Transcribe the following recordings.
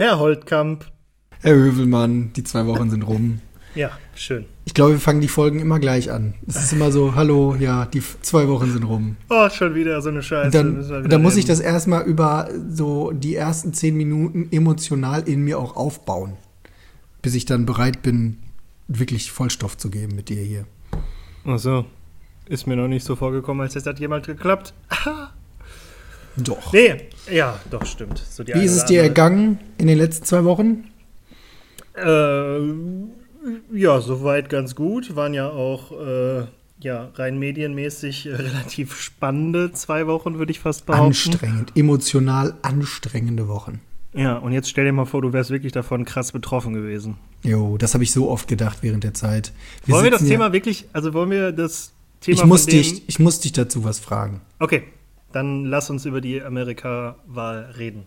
Herr Holtkamp. Herr Hövelmann, die zwei Wochen sind rum. Ja, schön. Ich glaube, wir fangen die Folgen immer gleich an. Es ist immer so, hallo, ja, die zwei Wochen sind rum. Oh, schon wieder so eine Scheiße. dann, dann muss ich das erstmal über so die ersten zehn Minuten emotional in mir auch aufbauen, bis ich dann bereit bin, wirklich Vollstoff zu geben mit dir hier. Ach so. Ist mir noch nicht so vorgekommen, als hätte das jemand geklappt. doch. Nee, ja, doch, stimmt. So Wie ist es dir ergangen in den letzten zwei Wochen? Äh, ja, soweit ganz gut. Waren ja auch äh, ja, rein medienmäßig äh, relativ spannende zwei Wochen, würde ich fast behaupten. Anstrengend, emotional anstrengende Wochen. Ja, und jetzt stell dir mal vor, du wärst wirklich davon krass betroffen gewesen. Jo, das habe ich so oft gedacht während der Zeit. Wir wollen wir das Thema wirklich, also wollen wir das Thema ich muss dich, Ich muss dich dazu was fragen. Okay, dann lass uns über die Amerika-Wahl reden.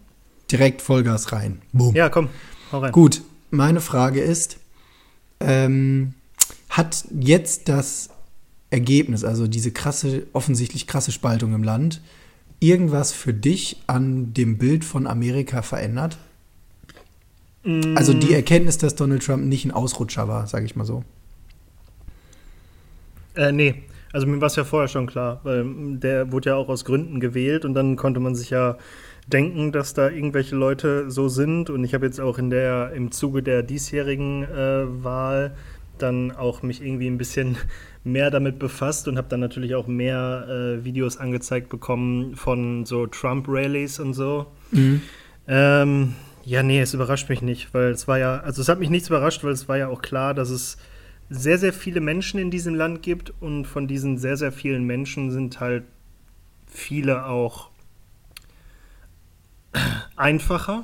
Direkt Vollgas rein. Boom. Ja, komm, hau rein. Gut, meine Frage ist, ähm, hat jetzt das Ergebnis, also diese krasse, offensichtlich krasse Spaltung im Land, irgendwas für dich an dem Bild von Amerika verändert? Mm. Also die Erkenntnis, dass Donald Trump nicht ein Ausrutscher war, sage ich mal so. Äh, nee, also mir war es ja vorher schon klar, weil der wurde ja auch aus Gründen gewählt und dann konnte man sich ja denken, dass da irgendwelche Leute so sind. Und ich habe jetzt auch in der, im Zuge der diesjährigen äh, Wahl dann auch mich irgendwie ein bisschen mehr damit befasst und habe dann natürlich auch mehr äh, Videos angezeigt bekommen von so Trump-Rallies und so. Mhm. Ähm, ja, nee, es überrascht mich nicht, weil es war ja, also es hat mich nichts überrascht, weil es war ja auch klar, dass es sehr, sehr viele Menschen in diesem Land gibt und von diesen sehr, sehr vielen Menschen sind halt viele auch einfacher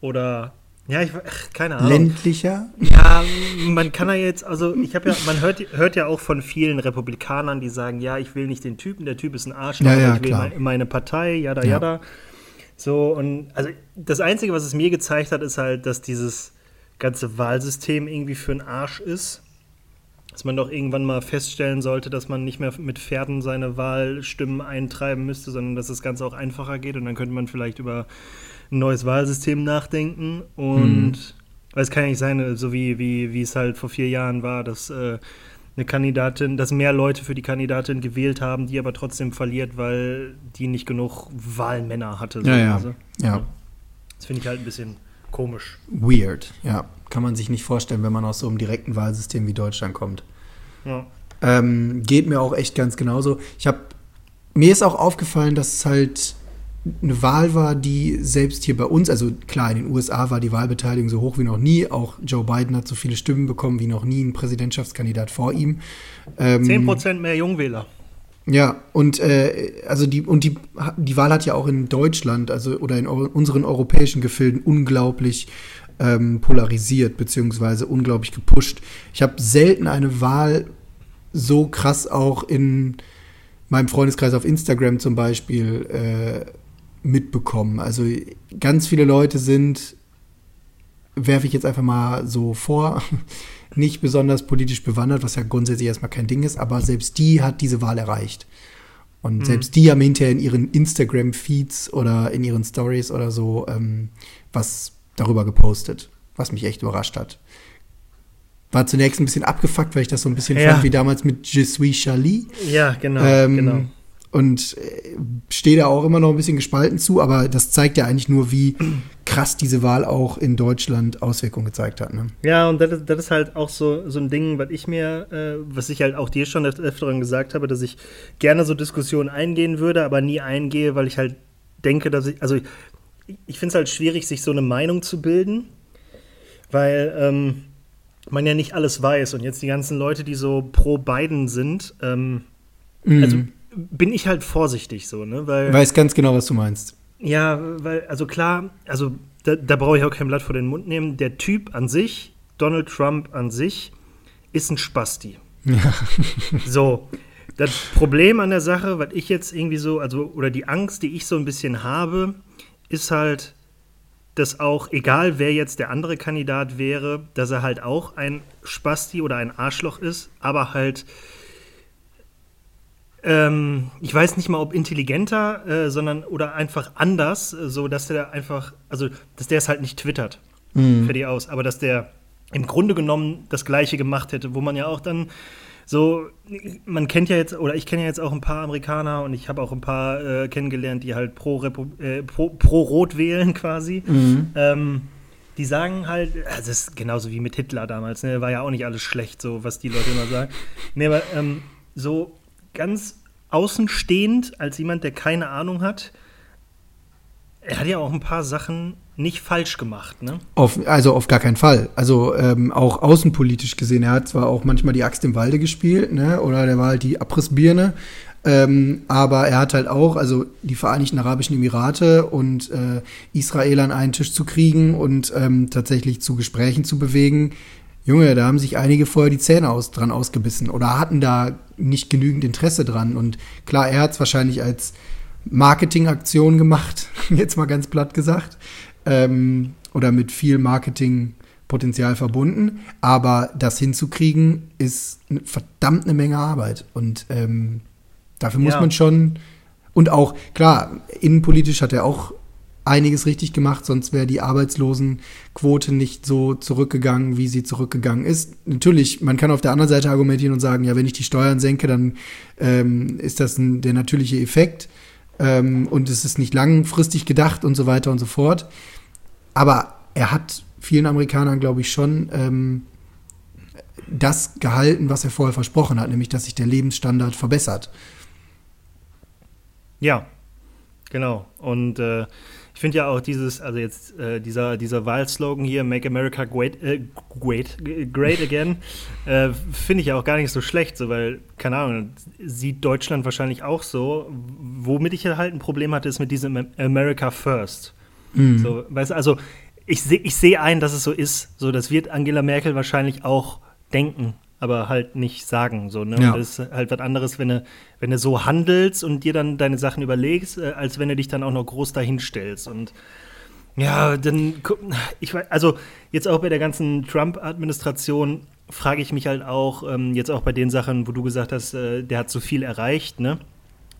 oder ja, ich ach, keine Ahnung. Ländlicher? Ja, man kann ja jetzt, also ich habe ja, man hört, hört ja auch von vielen Republikanern, die sagen, ja, ich will nicht den Typen, der Typ ist ein Arsch, ja, ja, ich will klar. meine Partei, jada, ja. jada. So, und also das Einzige, was es mir gezeigt hat, ist halt, dass dieses ganze Wahlsystem irgendwie für einen Arsch ist. Dass man doch irgendwann mal feststellen sollte, dass man nicht mehr mit Pferden seine Wahlstimmen eintreiben müsste, sondern dass das Ganze auch einfacher geht. Und dann könnte man vielleicht über ein neues Wahlsystem nachdenken. Und mhm. weil es kann ja nicht sein, so wie, wie, wie es halt vor vier Jahren war, dass äh, eine Kandidatin, dass mehr Leute für die Kandidatin gewählt haben, die aber trotzdem verliert, weil die nicht genug Wahlmänner hatte. So ja, ja. Also. ja. Das finde ich halt ein bisschen komisch. Weird, ja. Kann man sich nicht vorstellen, wenn man aus so einem direkten Wahlsystem wie Deutschland kommt. Ja. Ähm, geht mir auch echt ganz genauso. Ich habe mir ist auch aufgefallen, dass es halt eine Wahl war, die selbst hier bei uns, also klar, in den USA war die Wahlbeteiligung so hoch wie noch nie. Auch Joe Biden hat so viele Stimmen bekommen wie noch nie ein Präsidentschaftskandidat vor ihm. Ähm, 10% mehr Jungwähler. Ja, und äh, also die und die die Wahl hat ja auch in Deutschland, also oder in unseren europäischen Gefilden unglaublich ähm, polarisiert beziehungsweise unglaublich gepusht. Ich habe selten eine Wahl so krass auch in meinem Freundeskreis auf Instagram zum Beispiel äh, mitbekommen. Also ganz viele Leute sind, werfe ich jetzt einfach mal so vor, nicht besonders politisch bewandert, was ja grundsätzlich erstmal kein Ding ist, aber selbst die hat diese Wahl erreicht. Und mhm. selbst die haben hinterher in ihren Instagram-Feeds oder in ihren Stories oder so ähm, was darüber gepostet, was mich echt überrascht hat. War zunächst ein bisschen abgefuckt, weil ich das so ein bisschen ja. fand wie damals mit Je suis Charlie. Ja, genau, ähm, genau und äh, stehe da auch immer noch ein bisschen gespalten zu, aber das zeigt ja eigentlich nur, wie krass diese Wahl auch in Deutschland Auswirkungen gezeigt hat. Ne? Ja, und das, das, ist halt auch so, so ein Ding, was ich mir, äh, was ich halt auch dir schon öfteren gesagt habe, dass ich gerne so Diskussionen eingehen würde, aber nie eingehe, weil ich halt denke, dass ich, also ich, ich finde es halt schwierig, sich so eine Meinung zu bilden, weil ähm, man ja nicht alles weiß und jetzt die ganzen Leute, die so pro Biden sind, ähm, mhm. also bin ich halt vorsichtig so, ne? Weil, Weiß ganz genau, was du meinst. Ja, weil, also klar, also da, da brauche ich auch kein Blatt vor den Mund nehmen. Der Typ an sich, Donald Trump an sich, ist ein Spasti. Ja. so, das Problem an der Sache, was ich jetzt irgendwie so, also, oder die Angst, die ich so ein bisschen habe, ist halt, dass auch, egal wer jetzt der andere Kandidat wäre, dass er halt auch ein Spasti oder ein Arschloch ist, aber halt ähm, ich weiß nicht mal, ob intelligenter, äh, sondern oder einfach anders, äh, so dass der einfach, also dass der es halt nicht twittert. Mhm. Fertig aus. Aber dass der im Grunde genommen das Gleiche gemacht hätte, wo man ja auch dann so, man kennt ja jetzt, oder ich kenne ja jetzt auch ein paar Amerikaner und ich habe auch ein paar äh, kennengelernt, die halt pro, äh, pro, pro, Rot wählen quasi. Mhm. Ähm, die sagen halt, also das ist genauso wie mit Hitler damals, ne? war ja auch nicht alles schlecht, so was die Leute immer sagen. Nee, aber ähm, so ganz außenstehend, als jemand, der keine Ahnung hat, er hat ja auch ein paar Sachen nicht falsch gemacht, ne? Auf, also auf gar keinen Fall. Also ähm, auch außenpolitisch gesehen, er hat zwar auch manchmal die Axt im Walde gespielt, ne? Oder der war halt die Abrissbirne. Ähm, aber er hat halt auch, also die Vereinigten Arabischen Emirate und äh, Israel an einen Tisch zu kriegen und ähm, tatsächlich zu Gesprächen zu bewegen. Junge, da haben sich einige vorher die Zähne aus, dran ausgebissen oder hatten da nicht genügend Interesse dran. Und klar, er hat es wahrscheinlich als Marketingaktion gemacht, jetzt mal ganz platt gesagt, ähm, oder mit viel Marketingpotenzial verbunden. Aber das hinzukriegen, ist eine verdammt eine Menge Arbeit. Und ähm, dafür muss ja. man schon. Und auch, klar, innenpolitisch hat er auch einiges richtig gemacht, sonst wäre die Arbeitslosenquote nicht so zurückgegangen, wie sie zurückgegangen ist. Natürlich, man kann auf der anderen Seite argumentieren und sagen, ja, wenn ich die Steuern senke, dann ähm, ist das ein, der natürliche Effekt ähm, und es ist nicht langfristig gedacht und so weiter und so fort. Aber er hat vielen Amerikanern, glaube ich, schon ähm, das gehalten, was er vorher versprochen hat, nämlich dass sich der Lebensstandard verbessert. Ja, genau. Und äh, ich finde ja auch dieses, also jetzt äh, dieser, dieser Wahlslogan hier, Make America Great, äh, great, great Again, äh, finde ich ja auch gar nicht so schlecht, so, weil, keine Ahnung, sieht Deutschland wahrscheinlich auch so. Womit ich halt ein Problem hatte, ist mit diesem America First. Mhm. So, weißt, also ich sehe ich seh ein, dass es so ist. So, das wird Angela Merkel wahrscheinlich auch denken aber halt nicht sagen. So, ne? Ja. das ist halt was anderes, wenn du, wenn du so handelst und dir dann deine Sachen überlegst, äh, als wenn du dich dann auch noch groß dahinstellst. Und ja, dann, ich weiß, also jetzt auch bei der ganzen Trump-Administration frage ich mich halt auch, ähm, jetzt auch bei den Sachen, wo du gesagt hast, äh, der hat so viel erreicht, ne?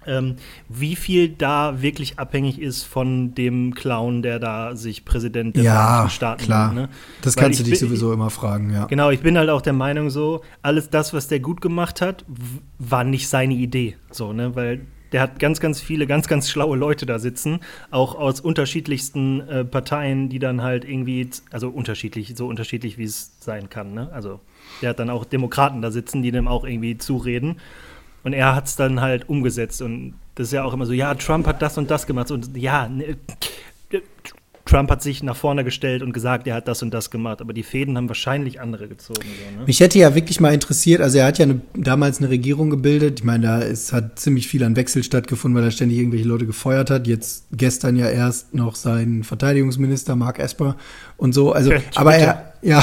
Ähm, wie viel da wirklich abhängig ist von dem Clown, der da sich Präsident der ja, Vereinigten Staaten klar. Wird, ne? Das Weil kannst du dich bin, sowieso immer fragen, ja. Genau, ich bin halt auch der Meinung so, alles das, was der gut gemacht hat, war nicht seine Idee, so, ne, weil der hat ganz, ganz viele, ganz, ganz schlaue Leute da sitzen, auch aus unterschiedlichsten äh, Parteien, die dann halt irgendwie, also unterschiedlich, so unterschiedlich, wie es sein kann, ne? Also der hat dann auch Demokraten da sitzen, die dem auch irgendwie zureden. Und er hat es dann halt umgesetzt. Und das ist ja auch immer so, ja, Trump hat das und das gemacht. Und ja, ne, Trump hat sich nach vorne gestellt und gesagt, er hat das und das gemacht, aber die Fäden haben wahrscheinlich andere gezogen. So, ne? Mich hätte ja wirklich mal interessiert, also er hat ja eine, damals eine Regierung gebildet. Ich meine, da ist, hat ziemlich viel an Wechsel stattgefunden, weil er ständig irgendwelche Leute gefeuert hat. Jetzt gestern ja erst noch sein Verteidigungsminister Mark Esper und so. Also, aber er, ja,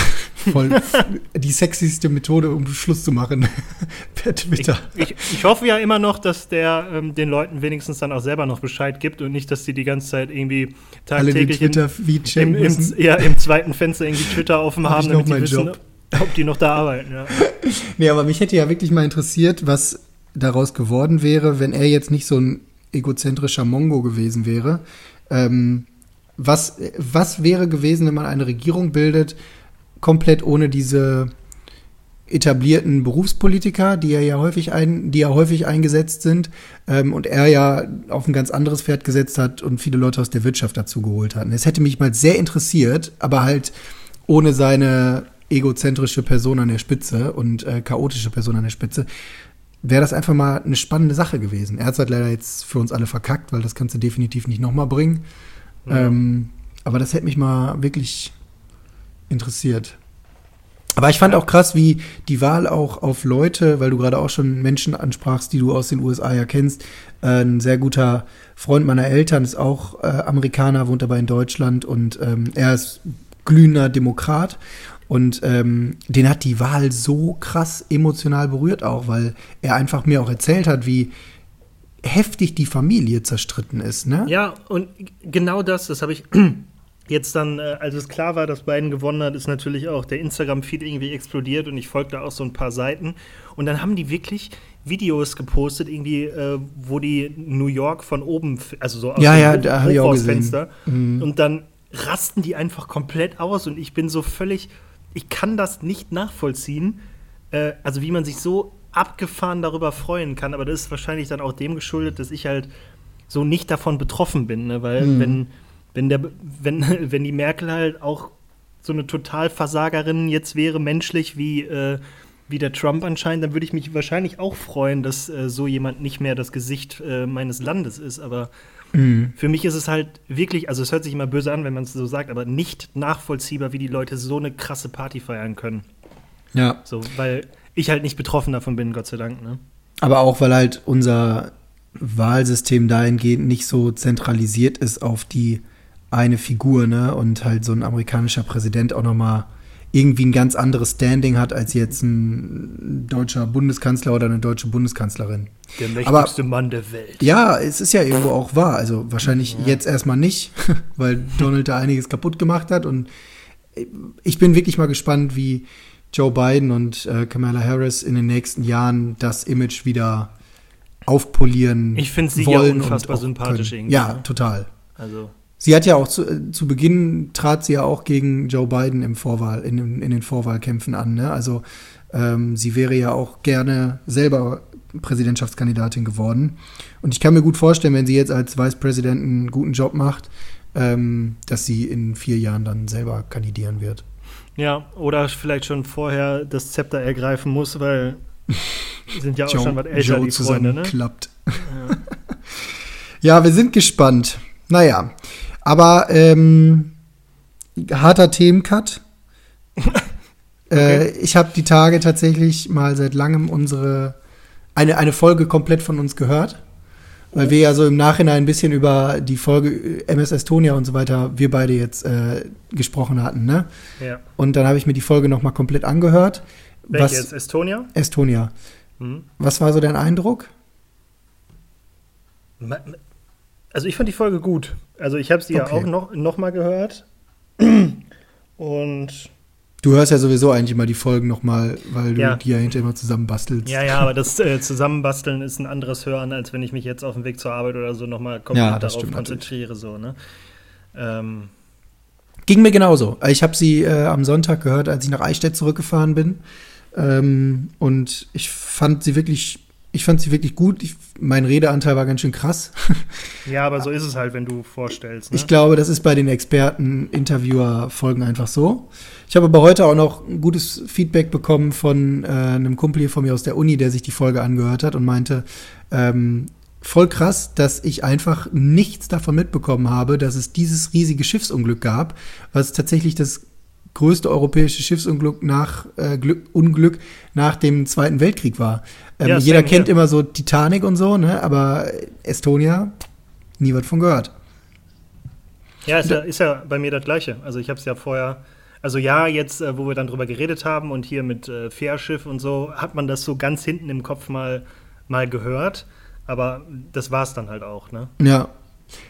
voll die sexyste Methode, um Schluss zu machen per Twitter. Ich, ich, ich, hoffe ja immer noch, dass der ähm, den Leuten wenigstens dann auch selber noch Bescheid gibt und nicht, dass die die ganze Zeit irgendwie tagtäglich im, im, im, ja, im zweiten Fenster irgendwie Twitter offen haben, damit die wissen, Job. ob die noch da arbeiten. Ja. nee, aber mich hätte ja wirklich mal interessiert, was daraus geworden wäre, wenn er jetzt nicht so ein egozentrischer Mongo gewesen wäre. Ähm, was, was wäre gewesen, wenn man eine Regierung bildet, komplett ohne diese etablierten Berufspolitiker, die ja häufig ein, die ja häufig eingesetzt sind ähm, und er ja auf ein ganz anderes Pferd gesetzt hat und viele Leute aus der Wirtschaft dazu geholt hat. Es hätte mich mal sehr interessiert, aber halt ohne seine egozentrische Person an der Spitze und äh, chaotische Person an der Spitze, wäre das einfach mal eine spannende Sache gewesen. Er hat es halt leider jetzt für uns alle verkackt, weil das kannst du definitiv nicht nochmal bringen. Ja. Ähm, aber das hätte mich mal wirklich interessiert. Aber ich fand auch krass, wie die Wahl auch auf Leute, weil du gerade auch schon Menschen ansprachst, die du aus den USA ja kennst. Äh, ein sehr guter Freund meiner Eltern ist auch äh, Amerikaner, wohnt aber in Deutschland und ähm, er ist glühender Demokrat. Und ähm, den hat die Wahl so krass emotional berührt auch, weil er einfach mir auch erzählt hat, wie heftig die Familie zerstritten ist. Ne? Ja, und genau das, das habe ich jetzt dann, äh, als es klar war, dass Biden gewonnen hat, ist natürlich auch der Instagram-Feed irgendwie explodiert und ich folgte auch so ein paar Seiten. Und dann haben die wirklich Videos gepostet, irgendwie, äh, wo die New York von oben, also so aus Ja, dem ja, Hoch- da ich auch gesehen. Hochhausfenster. Und dann rasten die einfach komplett aus und ich bin so völlig, ich kann das nicht nachvollziehen, äh, also wie man sich so abgefahren darüber freuen kann, aber das ist wahrscheinlich dann auch dem geschuldet, dass ich halt so nicht davon betroffen bin, ne? weil Mhm. wenn, wenn, der, wenn, wenn die Merkel halt auch so eine Totalversagerin jetzt wäre, menschlich wie, äh, wie der Trump anscheinend, dann würde ich mich wahrscheinlich auch freuen, dass äh, so jemand nicht mehr das Gesicht äh, meines Landes ist, aber Mhm. für mich ist es halt wirklich, also es hört sich immer böse an, wenn man es so sagt, aber nicht nachvollziehbar, wie die Leute so eine krasse Party feiern können. Ja. So, weil ich halt nicht betroffen davon bin, Gott sei Dank, ne? Aber auch, weil halt unser Wahlsystem dahingehend nicht so zentralisiert ist auf die eine Figur, ne? Und halt so ein amerikanischer Präsident auch nochmal irgendwie ein ganz anderes Standing hat als jetzt ein deutscher Bundeskanzler oder eine deutsche Bundeskanzlerin. Der mächtigste Mann der Welt. Ja, es ist ja irgendwo auch wahr. Also wahrscheinlich jetzt erstmal nicht, weil Donald da einiges kaputt gemacht hat. Und ich bin wirklich mal gespannt, wie Joe Biden und äh, Kamala Harris in den nächsten Jahren das Image wieder aufpolieren Ich finde sie ja unfassbar sympathisch können. irgendwie, Ja, ne? total. Also, Sie hat ja auch zu, äh, zu Beginn trat sie ja auch gegen Joe Biden im Vorwahl, in, den- in den Vorwahlkämpfen an. Ne? Also ähm, sie wäre ja auch gerne selber Präsidentschaftskandidatin geworden. Und ich kann mir gut vorstellen, wenn sie jetzt als Vice President einen guten Job macht, ähm, dass sie in vier Jahren dann selber kandidieren wird. ja, oder vielleicht schon vorher das Zepter ergreifen muss, weil sind ja auch schon was älter, die Freunde, ne? zusammenklappt. Ja. wir sind gespannt. Naja, aber ähm, harter Themencut. äh, ich habe die Tage tatsächlich mal seit langem unsere eine, eine Folge komplett von uns gehört. Weil wir ja so im Nachhinein ein bisschen über die Folge MS Estonia und so weiter, wir beide jetzt äh, gesprochen hatten, ne? Ja. Und dann habe ich mir die Folge nochmal komplett angehört. Welche Was, jetzt? Estonia? Estonia. Mhm. Was war so dein Eindruck? Also ich fand die Folge gut. Also ich habe sie ja Okay. auch noch, noch mal gehört. Und Du hörst ja sowieso eigentlich immer die Folgen nochmal, weil du Ja. die ja hinterher immer zusammenbastelst. ja, ja, aber das äh, Zusammenbasteln ist ein anderes Hören, als wenn ich mich jetzt auf dem Weg zur Arbeit oder so noch mal komplett Ja, darauf konzentriere. So, ne? ähm, Ging mir genauso. Ich habe sie äh, am Sonntag gehört, als ich nach Eichstätt zurückgefahren bin. Ähm, und ich fand sie wirklich, ich fand sie wirklich gut. Ich, mein Redeanteil war ganz schön krass. ja, aber so ist es halt, wenn du vorstellst. Ne? Ich glaube, das ist bei den Experten, Interviewer-Folgen einfach so. Ich habe aber heute auch noch ein gutes Feedback bekommen von äh, einem Kumpel hier von mir aus der Uni, der sich die Folge angehört hat und meinte, ähm, voll krass, dass ich einfach nichts davon mitbekommen habe, dass es dieses riesige Schiffsunglück gab, was tatsächlich das größte europäische Schiffsunglück nach äh, Glück, Unglück nach dem Zweiten Weltkrieg war. Ähm, Ja, jeder kennt hier. immer so Titanic und so, ne? Aber Estonia, nie was von gehört. Ja, ist ja, ist ja bei mir das Gleiche. Also ich habe es ja vorher, also ja, jetzt, äh, wo wir dann drüber geredet haben und hier mit äh, Fährschiff und so, hat man das so ganz hinten im Kopf mal, mal gehört. Aber das war es dann halt auch, ne? Ja.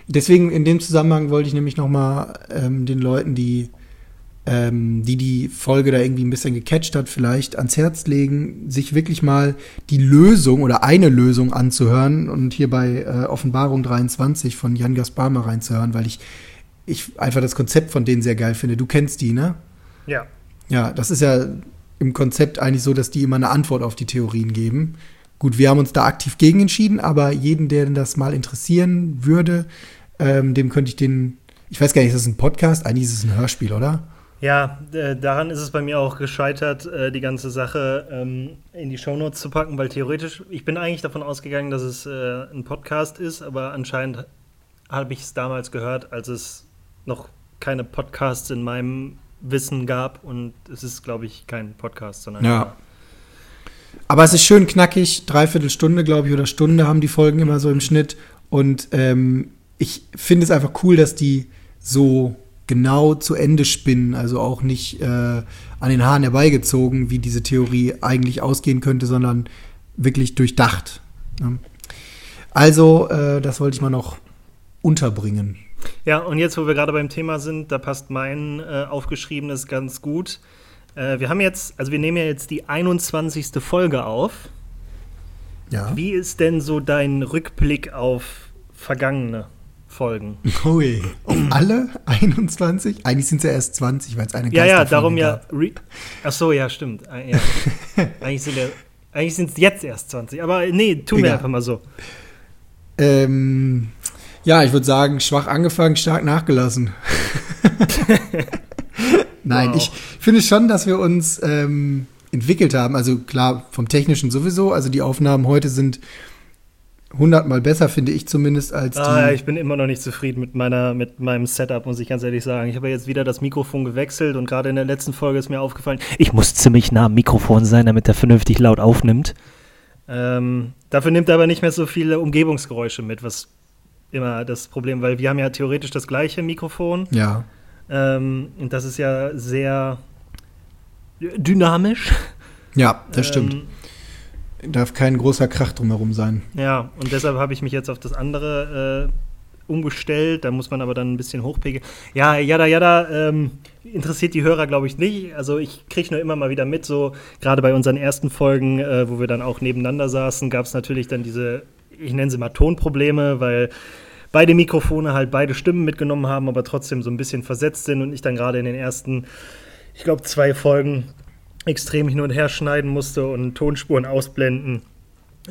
Deswegen in dem Zusammenhang wollte ich nämlich noch mal ähm, den Leuten, die, ähm, die die Folge da irgendwie ein bisschen gecatcht hat, vielleicht ans Herz legen, sich wirklich mal die Lösung oder eine Lösung anzuhören und hier bei äh, Offenbarung 23 von Jan Gaspar mal reinzuhören, weil ich, ich einfach das Konzept von denen sehr geil finde. Du kennst die, ne? Ja. Ja, das ist ja im Konzept eigentlich so, dass die immer eine Antwort auf die Theorien geben. Gut, wir haben uns da aktiv gegen entschieden, aber jeden, der das mal interessieren würde, ähm, dem könnte ich den. Ich weiß gar nicht, ist das ein Podcast? Eigentlich ist es ein Hörspiel, oder? Ja, äh, daran ist es bei mir auch gescheitert, äh, die ganze Sache ähm, in die Shownotes zu packen, weil theoretisch, ich bin eigentlich davon ausgegangen, dass es äh, ein Podcast ist, aber anscheinend habe ich es damals gehört, als es noch keine Podcasts in meinem Wissen gab und es ist, glaube ich, kein Podcast, sondern Ja. Aber es ist schön knackig, dreiviertel Stunde, glaube ich, oder Stunde haben die Folgen immer so im Schnitt. Und ähm, ich finde es einfach cool, dass die so genau zu Ende spinnen, also auch nicht äh, an den Haaren herbeigezogen, wie diese Theorie eigentlich ausgehen könnte, sondern wirklich durchdacht. Ne? Also, äh, das wollte ich mal noch unterbringen. Ja, und jetzt, wo wir gerade beim Thema sind, da passt mein äh, aufgeschriebenes ganz gut. Äh, wir haben jetzt, also wir nehmen ja jetzt die 21. Folge auf. Ja. Wie ist denn so dein Rückblick auf vergangene Folgen? Ui. Auf alle 21? Eigentlich sind es ja erst 20, weil es eine Ja, ja, darum ja. gab. Re Ach so, ja, stimmt. Äh, Ja. Eigentlich sind ja, eigentlich sind es jetzt erst 20. Aber nee, tun wir Egal. einfach mal so. Ähm, ja, ich würde sagen, schwach angefangen, stark nachgelassen. Nein, Wow. ich finde schon, dass wir uns ähm, entwickelt haben. Also klar, vom Technischen sowieso. Also die Aufnahmen heute sind hundertmal besser, finde ich zumindest, als die. Ah, ich bin immer noch nicht zufrieden mit, meiner, mit meinem Setup, muss ich ganz ehrlich sagen. Ich habe ja jetzt wieder das Mikrofon gewechselt und gerade in der letzten Folge ist mir aufgefallen, ich muss ziemlich nah am Mikrofon sein, damit er vernünftig laut aufnimmt. Ähm, dafür nimmt er aber nicht mehr so viele Umgebungsgeräusche mit, was immer das Problem, weil wir haben ja theoretisch das gleiche Mikrofon ja. ähm, und das ist ja sehr dynamisch. Ja, das stimmt. Darf kein großer Krach drumherum sein. Ja, und deshalb habe ich mich jetzt auf das andere äh, umgestellt. Da muss man aber dann ein bisschen hochpegeln. Ja, jada, jada, ähm, interessiert die Hörer, glaube ich, nicht. Also ich kriege nur immer mal wieder mit, so gerade bei unseren ersten Folgen, äh, wo wir dann auch nebeneinander saßen, gab es natürlich dann diese, ich nenne sie mal Tonprobleme, weil beide Mikrofone halt beide Stimmen mitgenommen haben, aber trotzdem so ein bisschen versetzt sind und ich dann gerade in den ersten, ich glaube, zwei Folgen extrem hin und her schneiden musste und Tonspuren ausblenden.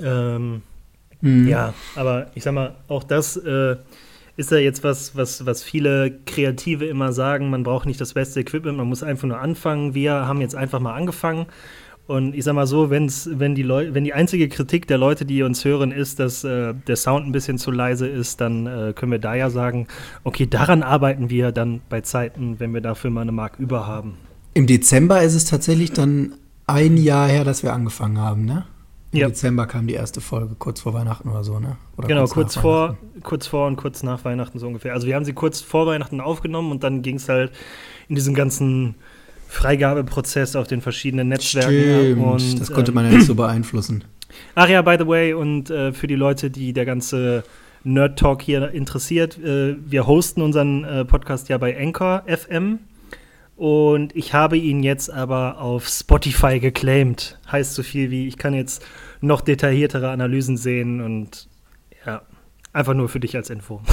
Ähm, Mhm. ja, aber ich sag mal, auch das äh, ist ja jetzt was, was, was viele Kreative immer sagen, man braucht nicht das beste Equipment, man muss einfach nur anfangen. Wir haben jetzt einfach mal angefangen. Und ich sag mal so, wenn's, wenn, die Leu wenn die einzige Kritik der Leute, die uns hören, ist, dass äh, der Sound ein bisschen zu leise ist, dann äh, können wir da ja sagen, okay, daran arbeiten wir dann bei Zeiten, wenn wir dafür mal eine Mark über haben. Im Dezember ist es tatsächlich dann ein Jahr her, dass wir angefangen haben, ne? Im Ja. Dezember kam die erste Folge, kurz vor Weihnachten oder so, ne? Oder Genau, kurz, nach vor, kurz vor und kurz nach Weihnachten so ungefähr. Also wir haben sie kurz vor Weihnachten aufgenommen und dann ging es halt in diesem ganzen Freigabeprozess auf den verschiedenen Netzwerken. Stimmt, und, das konnte ähm, man ja nicht so beeinflussen. Ach ja, by the way, und äh, für die Leute, die der ganze Nerd Talk hier interessiert, äh, wir hosten unseren äh, Podcast ja bei Anchor FM. Und ich habe ihn jetzt aber auf Spotify geclaimed. Heißt so viel wie, ich kann jetzt noch detailliertere Analysen sehen und ja, einfach nur für dich als Info.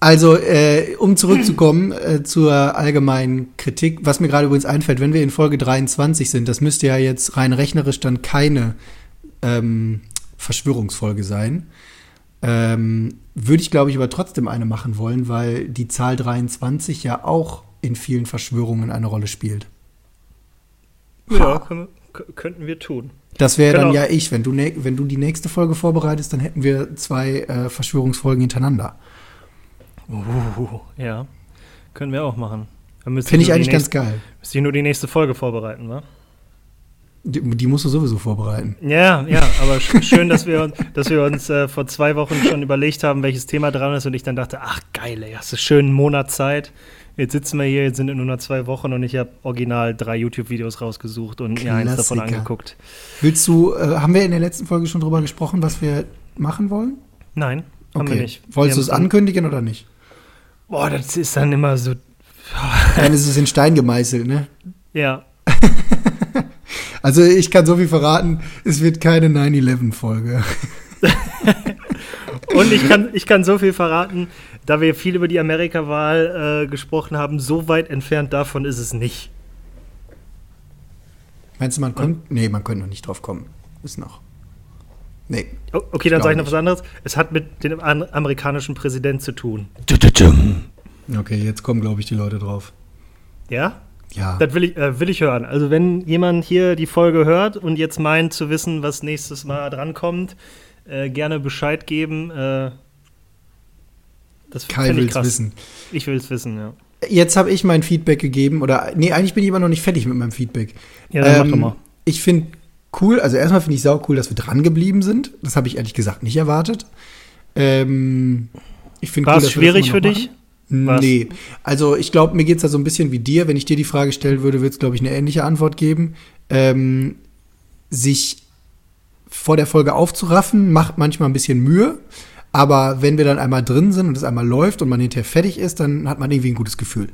Also, äh, um zurückzukommen äh, zur allgemeinen Kritik, was mir gerade übrigens einfällt, wenn wir in Folge 23 sind, das müsste ja jetzt rein rechnerisch dann keine ähm, Verschwörungsfolge sein. Ähm, Würde ich, glaube ich, aber trotzdem eine machen wollen, weil die Zahl 23 ja auch in vielen Verschwörungen eine Rolle spielt. Ja, können, könnten wir tun. Das wäre dann Genau. ja ich. Wenn du, ne wenn du die nächste Folge vorbereitest, dann hätten wir zwei äh, Verschwörungsfolgen hintereinander. Uh, ja, können wir auch machen. Finde ich eigentlich ganz geil. Müsste ich nur die nächste Folge vorbereiten, wa? Die, die musst du sowieso vorbereiten. Ja, ja, aber sch- schön, dass wir, uns- dass wir uns äh, vor zwei Wochen schon überlegt haben, welches Thema dran ist und ich dann dachte, ach geil, ey, hast du schön einen Monat Zeit. Jetzt sitzen wir hier, jetzt sind es nur noch zwei Wochen und ich habe original drei YouTube-Videos rausgesucht und mir eins davon angeguckt. Willst du, äh, haben wir in der letzten Folge schon drüber gesprochen, was wir machen wollen? Nein, haben wir nicht. Wolltest du es ankündigen oder nicht? Boah, das ist dann immer so, es ist in Stein gemeißelt, ne? ja. Also ich kann so viel verraten, es wird keine 9-11-Folge. Und ich kann, ich kann so viel verraten, da wir viel über die Amerika-Wahl äh, gesprochen haben, so weit entfernt davon ist es nicht. Meinst du, man könnte? Nee, man könnte noch nicht drauf kommen. Ist noch. Nee. O- Okay, dann sage ich noch nicht. was anderes. Es hat mit dem an amerikanischen Präsident zu tun. Okay, jetzt kommen, glaube ich, die Leute drauf. Ja? Ja. Das will ich, äh, will ich hören. Also, wenn jemand hier die Folge hört und jetzt meint zu wissen, was nächstes Mal drankommt, äh, gerne Bescheid geben. Äh, das Kai will es wissen. Ich will es wissen, ja. Jetzt habe ich mein Feedback gegeben, oder nee, eigentlich bin ich immer noch nicht fertig mit meinem Feedback. Ja, dann mach Ähm, doch mal. Ich finde cool, also erstmal finde ich sau cool, dass wir dran geblieben sind. Das habe ich ehrlich gesagt nicht erwartet. Ähm, ich finde War cool, es schwierig für dich? War's- Nee, also ich glaube, mir geht's da so ein bisschen wie dir. Wenn ich dir die Frage stellen würde, würde es, glaube ich, eine ähnliche Antwort geben. Ähm, sich vor der Folge aufzuraffen, macht manchmal ein bisschen Mühe. Aber wenn wir dann einmal drin sind und es einmal läuft und man hinterher fertig ist, dann hat man irgendwie ein gutes Gefühl.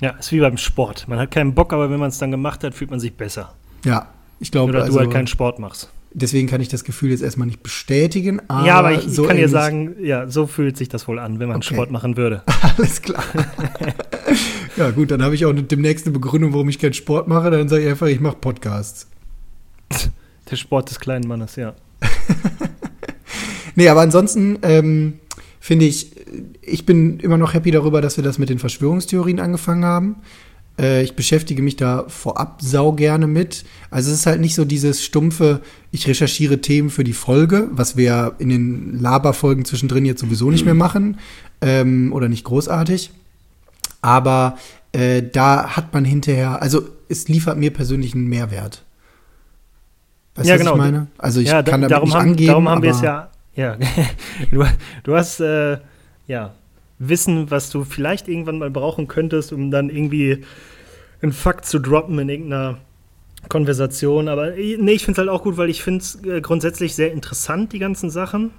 Ja, ist wie beim Sport. Man hat keinen Bock, aber wenn man es dann gemacht hat, fühlt man sich besser. Ja, ich glaube. Oder also, du halt keinen Sport machst. Deswegen kann ich das Gefühl jetzt erstmal nicht bestätigen. Aber ja, aber ich, so kann dir sagen, ja, so fühlt sich das wohl an, wenn man okay. Sport machen würde. Alles klar. ja, gut, dann habe ich auch demnächst eine Begründung, warum ich keinen Sport mache. Dann sage ich einfach, ich mache Podcasts. Der Sport des kleinen Mannes, ja. nee, aber ansonsten ähm, finde ich, ich bin immer noch happy darüber, dass wir das mit den Verschwörungstheorien angefangen haben. Äh, ich beschäftige mich da vorab sau gerne mit. Also es ist halt nicht so dieses stumpfe, ich recherchiere Themen für die Folge, was wir in den Laberfolgen zwischendrin jetzt sowieso nicht mehr machen ähm, oder nicht großartig. Aber äh, da hat man hinterher, also es liefert mir persönlich einen Mehrwert. Weißt du, ja, genau. ich meine? Also ich ja, kann damit darum nicht haben, angeben, Darum haben wir es ja, ja. du, du hast, äh, ja, Wissen, was du vielleicht irgendwann mal brauchen könntest, um dann irgendwie einen Fakt zu droppen in irgendeiner Konversation. Aber äh, nee, ich finde es halt auch gut, weil ich finde es äh, grundsätzlich sehr interessant, die ganzen Sachen.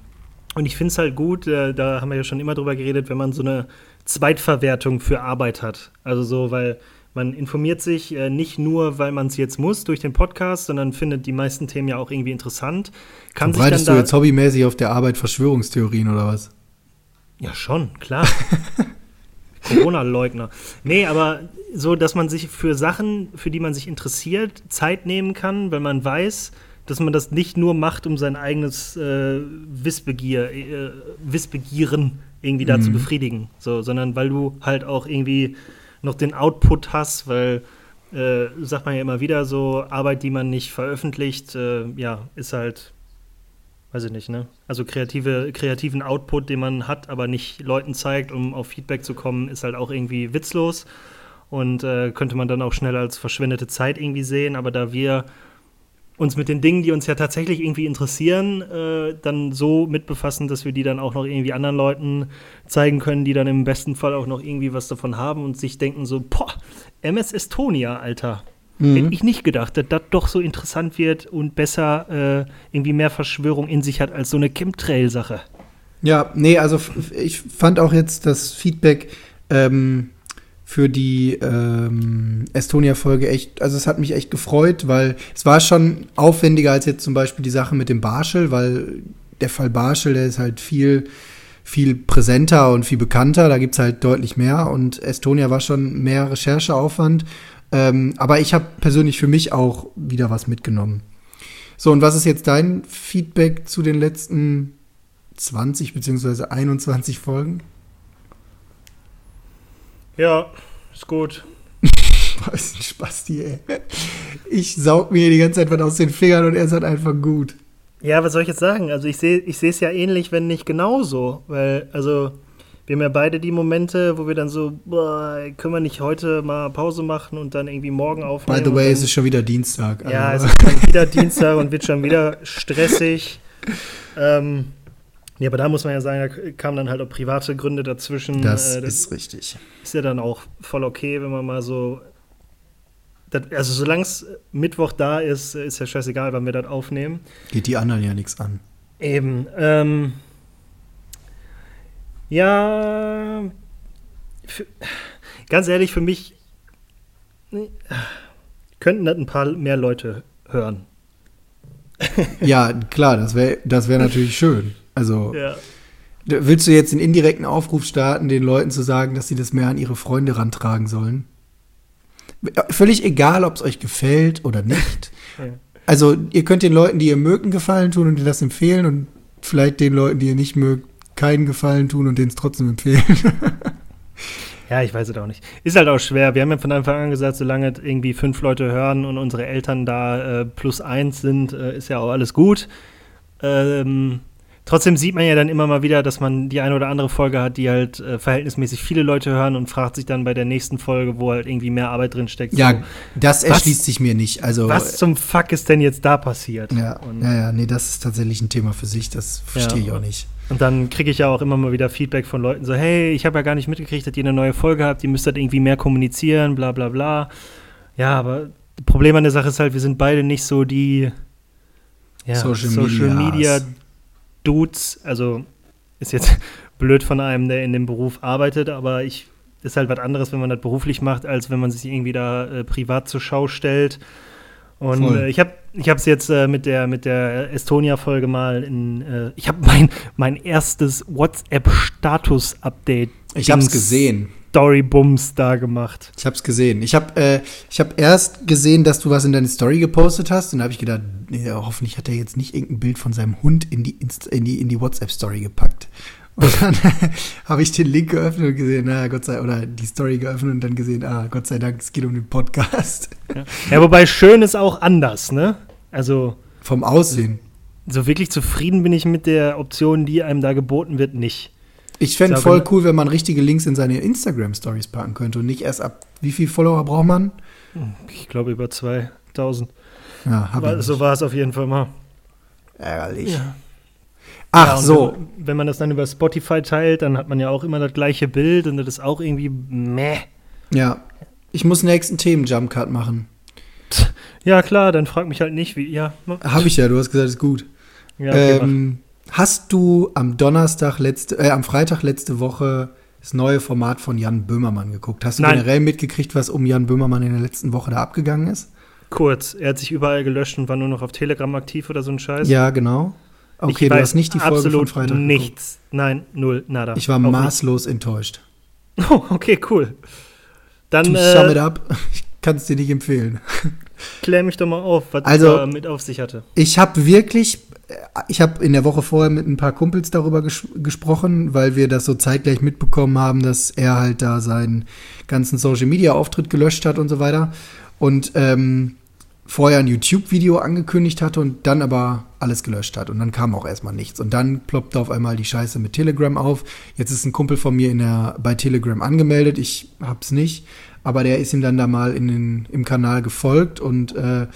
Und ich finde es halt gut, äh, da haben wir ja schon immer drüber geredet, wenn man so eine Zweitverwertung für Arbeit hat. Also so, weil man informiert sich äh, nicht nur, weil man es jetzt muss durch den Podcast, sondern findet die meisten Themen ja auch irgendwie interessant. Kann Verbreitest du jetzt hobbymäßig auf der Arbeit Verschwörungstheorien oder was? Ja, schon, klar. Corona-Leugner. Nee, aber so, dass man sich für Sachen, für die man sich interessiert, Zeit nehmen kann, wenn man weiß, dass man das nicht nur macht, um sein eigenes äh, Wissbegier, äh, Wissbegieren irgendwie da mhm. zu befriedigen, so, sondern weil du halt auch irgendwie noch den Output hast, weil äh, sagt man ja immer wieder so, Arbeit, die man nicht veröffentlicht, äh, ja, ist halt weiß ich nicht, ne? Also kreative, kreativen Output, den man hat, aber nicht Leuten zeigt, um auf Feedback zu kommen, ist halt auch irgendwie witzlos und äh, könnte man dann auch schnell als verschwendete Zeit irgendwie sehen. Aber da wir uns mit den Dingen, die uns ja tatsächlich irgendwie interessieren, äh, dann so mitbefassen, dass wir die dann auch noch irgendwie anderen Leuten zeigen können, die dann im besten Fall auch noch irgendwie was davon haben und sich denken so, boah, MS Estonia, Alter. Mhm. Hätte ich nicht gedacht, dass das doch so interessant wird und besser äh, irgendwie mehr Verschwörung in sich hat als so eine Chemtrail-Sache. Ja, nee, also ich fand auch jetzt das Feedback ähm, für die ähm, Estonia-Folge echt, also es hat mich echt gefreut, weil es war schon aufwendiger als jetzt zum Beispiel die Sache mit dem Barschel, weil der Fall Barschel, der ist halt viel, viel präsenter und viel bekannter, da gibt es halt deutlich mehr und Estonia war schon mehr Rechercheaufwand ähm, aber ich habe persönlich für mich auch wieder was mitgenommen. So, und was ist jetzt dein Feedback zu den letzten 20 bzw. 21 Folgen? Ja, ist gut. was ein Spasti, ey. Ich saug mir die ganze Zeit was aus den Fingern und er ist halt einfach gut. Ja, was soll ich jetzt sagen? Also ich sehe ich es ja ähnlich, wenn nicht genauso. Weil, also wir haben ja beide die Momente, wo wir dann so, boah, können wir nicht heute mal Pause machen und dann irgendwie morgen aufnehmen. By the way, dann, es ist schon wieder Dienstag. Ja, also. es ist schon wieder Dienstag und wird schon wieder stressig. Ähm, ja, aber da muss man ja sagen, da kamen dann halt auch private Gründe dazwischen. Das, äh, das ist richtig. Ist ja dann auch voll okay, wenn man mal so. Das, also, solange es Mittwoch da ist, ist ja scheißegal, wann wir das aufnehmen. Geht die anderen ja nichts an. Eben. Ähm, ja, für, ganz ehrlich, für mich nee, könnten das ein paar mehr Leute hören. ja, klar, das wäre das wär natürlich schön. Also, ja. willst du jetzt den indirekten Aufruf starten, den Leuten zu sagen, dass sie das mehr an ihre Freunde rantragen sollen? Völlig egal, ob es euch gefällt oder nicht. ja. Also, ihr könnt den Leuten, die ihr mögen, Gefallen tun und dir das empfehlen und vielleicht den Leuten, die ihr nicht mögt, keinen Gefallen tun und den es trotzdem empfehlen. ja, ich weiß es auch nicht. Ist halt auch schwer. Wir haben ja von Anfang an gesagt, solange irgendwie fünf Leute hören und unsere Eltern da äh, plus eins sind, äh, ist ja auch alles gut. Ähm, trotzdem sieht man ja dann immer mal wieder, dass man die eine oder andere Folge hat, die halt äh, verhältnismäßig viele Leute hören und fragt sich dann bei der nächsten Folge, wo halt irgendwie mehr Arbeit drin steckt. Ja, so, das erschließt was, sich mir nicht. Also, was zum Fuck ist denn jetzt da passiert? Ja, und, ja, ja, nee, das ist tatsächlich ein Thema für sich. Das verstehe ja, ich auch nicht. Und dann kriege ich ja auch immer mal wieder Feedback von Leuten so, hey, ich habe ja gar nicht mitgekriegt, dass ihr eine neue Folge habt, ihr müsst halt irgendwie mehr kommunizieren, bla bla bla. Ja, aber das Problem an der Sache ist halt, wir sind beide nicht so die ja, Social, Social Media Dudes. Also ist jetzt blöd von einem, der in dem Beruf arbeitet, aber ich ist halt was anderes, wenn man das beruflich macht, als wenn man sich irgendwie da äh, privat zur Schau stellt. Und äh, ich habe ich es jetzt äh, mit der mit der Estonia-Folge mal in. Äh, ich habe mein mein erstes WhatsApp-Status-Update. Ich habe es gesehen. Story-Bums da gemacht. Ich habe es gesehen. Ich habe äh, ich hab erst gesehen, dass du was in deine Story gepostet hast. Und da habe ich gedacht, nee, hoffentlich hat er jetzt nicht irgendein Bild von seinem Hund in die, in die, in die WhatsApp-Story gepackt. Und dann habe ich den Link geöffnet und gesehen, naja, Gott sei oder die Story geöffnet und dann gesehen, ah, Gott sei Dank, es geht um den Podcast. Ja, ja wobei schön ist auch anders, ne? Also. Vom Aussehen. So wirklich zufrieden bin ich mit der Option, die einem da geboten wird, nicht. Ich fände voll cool, wenn man richtige Links in seine Instagram-Stories packen könnte und nicht erst ab. Wie viele Follower braucht man? Ich glaube über 2000. Ja, hab so war es auf jeden Fall mal. Ärgerlich. Ja. Ach ja, so. Wenn, wenn, man das dann über Spotify teilt, dann hat man ja auch immer das gleiche Bild und das ist auch irgendwie meh. Ja. Ich muss nächsten Themen-Jumpcut machen. Ja, klar, dann frag mich halt nicht, wie. Ja. Habe ich ja, du hast gesagt, ist gut. Ja, okay, ähm, hast du am Donnerstag letzte, äh, am Freitag letzte Woche das neue Format von Jan Böhmermann geguckt? Hast du Nein. generell mitgekriegt, was um Jan Böhmermann in der letzten Woche da abgegangen ist? Kurz, er hat sich überall gelöscht und war nur noch auf Telegram aktiv oder so ein Scheiß. Ja, genau. Okay, ich du hast nicht die Folge absolut von Freitag nichts. Geguckt. Nein, null, nada. Ich war maßlos nicht. enttäuscht. Oh, okay, cool. Dann äh, sum it up. Ich kann es dir nicht empfehlen. Klär mich doch mal auf, was also, da mit auf sich hatte. Ich habe wirklich, ich habe in der Woche vorher mit ein paar Kumpels darüber ges gesprochen, weil wir das so zeitgleich mitbekommen haben, dass er halt da seinen ganzen Social Media Auftritt gelöscht hat und so weiter. Und ähm, vorher ein YouTube-Video angekündigt hatte und dann aber alles gelöscht hat. Und dann kam auch erstmal nichts. Und dann ploppte auf einmal die Scheiße mit Telegram auf. Jetzt ist ein Kumpel von mir in der, bei Telegram angemeldet. Ich hab's nicht. Aber der ist ihm dann da mal in den, im Kanal gefolgt und äh,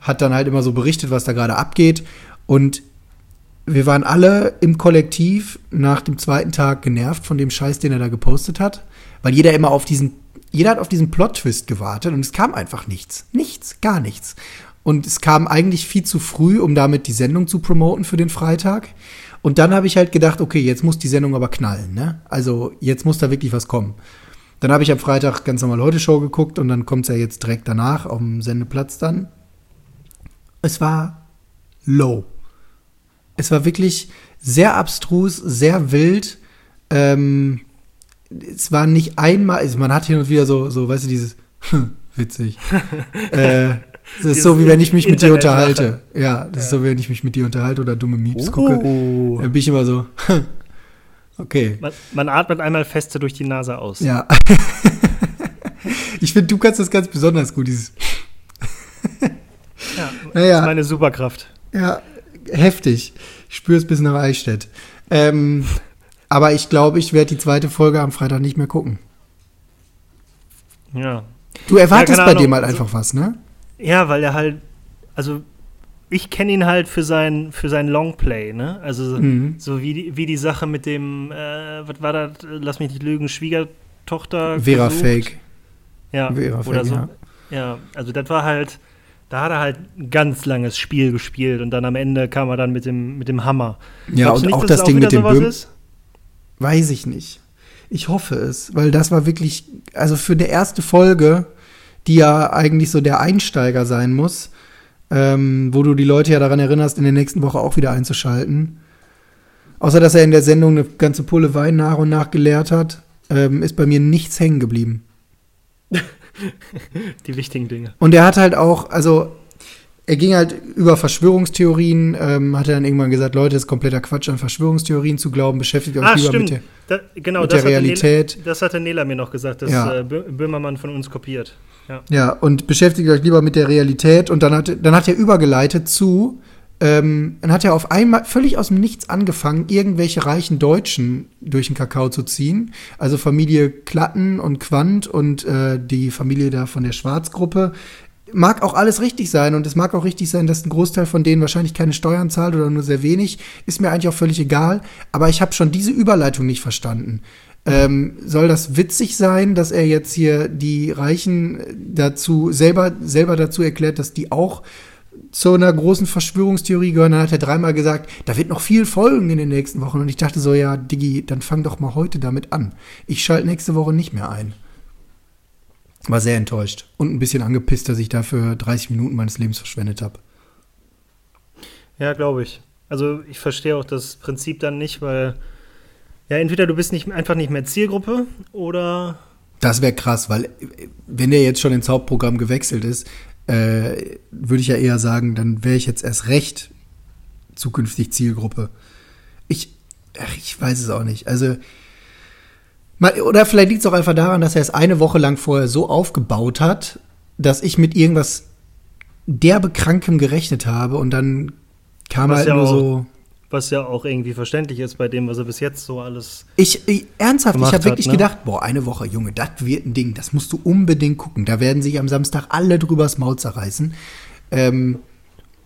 hat dann halt immer so berichtet, was da gerade abgeht. Und wir waren alle im Kollektiv nach dem zweiten Tag genervt von dem Scheiß, den er da gepostet hat. Weil jeder immer auf diesen jeder hat auf diesen Plot-Twist gewartet und es kam einfach nichts. Nichts, gar nichts. Und es kam eigentlich viel zu früh, um damit die Sendung zu promoten für den Freitag. Und dann habe ich halt gedacht, okay, jetzt muss die Sendung aber knallen, ne? Also jetzt muss da wirklich was kommen. Dann habe ich am Freitag ganz normal heute Show geguckt und dann kommt es ja jetzt direkt danach auf dem Sendeplatz dann. Es war low. Es war wirklich sehr abstrus, sehr wild. Ähm, es war nicht einmal, also man hat hin und wieder so, so weißt du, dieses witzig. äh, das ist so, wie wenn ich mich mit dir unterhalte. Ja, das ja. ist so, wie wenn ich mich mit dir unterhalte oder dumme Meeps oh. gucke. Dann bin ich immer so, okay. Man, man, atmet einmal feste durch die Nase aus. Ja. ich finde, du kannst das ganz besonders gut, dieses. ja, naja. das ist meine Superkraft. Ja, heftig. Ich spüre es bis nach Eichstätt. Ähm, aber ich glaube, ich werde die zweite Folge am Freitag nicht mehr gucken. Ja. Du erwartest ja, bei dem halt einfach was, ne? Ja, weil er halt, also ich kenne ihn halt für sein, für sein Longplay, ne? Also mhm. so wie die, wie die Sache mit dem, äh, was war das, lass mich nicht lügen, Schwiegertochter. Vera gesucht. Fake. Ja, Vera oder Fake, so. Ja. ja, also das war halt, da hat er halt ein ganz langes Spiel gespielt und dann am Ende kam er dann mit dem, mit dem Hammer. Ja, Glaubst und nicht, auch das Ding mit dem Böhm. Ist? Weiß ich nicht. Ich hoffe es, weil das war wirklich, also für die erste Folge, die ja eigentlich so der Einsteiger sein muss, ähm, wo du die Leute ja daran erinnerst, in der nächsten Woche auch wieder einzuschalten. Außer dass er in der Sendung eine ganze Pulle Wein nach und nach geleert hat, ähm, ist bei mir nichts hängen geblieben. die wichtigen Dinge. Und er hat halt auch, also er ging halt über Verschwörungstheorien, ähm, hat er dann irgendwann gesagt, Leute, das ist kompletter Quatsch, an Verschwörungstheorien zu glauben, beschäftigt euch ah, lieber stimmt. mit der, da, genau, mit der Realität. Nela, das hatte Nela mir noch gesagt, dass ja. äh, Böhmermann von uns kopiert. Ja. ja, und beschäftigt euch lieber mit der Realität. Und dann hat, dann hat er übergeleitet zu, ähm, dann hat er auf einmal völlig aus dem Nichts angefangen, irgendwelche reichen Deutschen durch den Kakao zu ziehen. Also Familie Klatten und Quandt und äh, die Familie da von der Schwarzgruppe mag auch alles richtig sein und es mag auch richtig sein, dass ein Großteil von denen wahrscheinlich keine Steuern zahlt oder nur sehr wenig. Ist mir eigentlich auch völlig egal. Aber ich habe schon diese Überleitung nicht verstanden. Ähm, soll das witzig sein, dass er jetzt hier die Reichen dazu selber selber dazu erklärt, dass die auch zu einer großen Verschwörungstheorie gehören. Dann hat er dreimal gesagt, da wird noch viel folgen in den nächsten Wochen. Und ich dachte so, ja, Diggi, dann fang doch mal heute damit an. Ich schalte nächste Woche nicht mehr ein. War sehr enttäuscht und ein bisschen angepisst, dass ich dafür 30 Minuten meines Lebens verschwendet habe. Ja, glaube ich. Also ich verstehe auch das Prinzip dann nicht, weil ja, entweder du bist nicht, einfach nicht mehr Zielgruppe oder. Das wäre krass, weil wenn der jetzt schon ins Hauptprogramm gewechselt ist, äh, würde ich ja eher sagen, dann wäre ich jetzt erst recht zukünftig Zielgruppe. Ich, ach, ich weiß es auch nicht. Also, mal, oder vielleicht liegt es auch einfach daran, dass er es eine Woche lang vorher so aufgebaut hat, dass ich mit irgendwas derbe Krankem gerechnet habe und dann kam Was halt ja nur so. Was ja auch irgendwie verständlich ist bei dem, was er bis jetzt so alles. Ich, ich ernsthaft, ich habe wirklich ne? gedacht, boah, eine Woche, Junge, das wird ein Ding, das musst du unbedingt gucken. Da werden sich am Samstag alle drüber's Maul zerreißen. Ähm,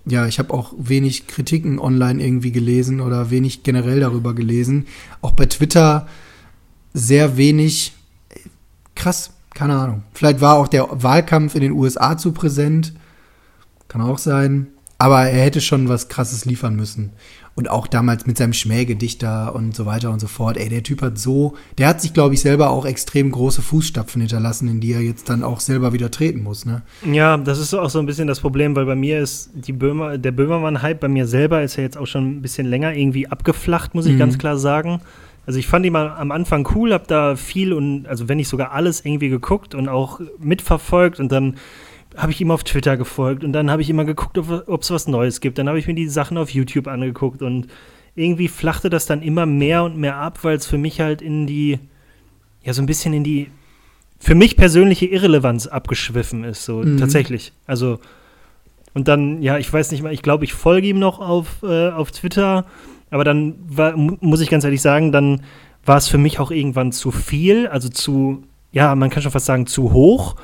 ja, ich habe auch wenig Kritiken online irgendwie gelesen oder wenig generell darüber gelesen. Auch bei Twitter sehr wenig. Krass, keine Ahnung. Vielleicht war auch der Wahlkampf in den USA zu präsent. Kann auch sein. Aber er hätte schon was Krasses liefern müssen. Und auch damals mit seinem Schmähgedicht da und so weiter und so fort. Ey, der Typ hat so, der hat sich, glaube ich, selber auch extrem große Fußstapfen hinterlassen, in die er jetzt dann auch selber wieder treten muss, ne? Ja, das ist auch so ein bisschen das Problem, weil bei mir ist die Böhmer, der Böhmermann-Hype bei mir selber ist ja jetzt auch schon ein bisschen länger irgendwie abgeflacht, muss ich Mhm. ganz klar sagen. Also ich fand ihn mal am Anfang cool, hab da viel und also wenn nicht sogar alles irgendwie geguckt und auch mitverfolgt und dann habe ich ihm auf Twitter gefolgt und dann habe ich immer geguckt, ob es was Neues gibt. Dann habe ich mir die Sachen auf YouTube angeguckt und irgendwie flachte das dann immer mehr und mehr ab, weil es für mich halt in die, ja, so ein bisschen in die für mich persönliche Irrelevanz abgeschwiffen ist, so Mhm. tatsächlich. Also, und dann, ja, ich weiß nicht mal, ich glaube, ich folge ihm noch auf, äh, auf Twitter, aber dann war, mu- muss ich ganz ehrlich sagen, dann war es für mich auch irgendwann zu viel, also zu, ja, man kann schon fast sagen, zu hoch,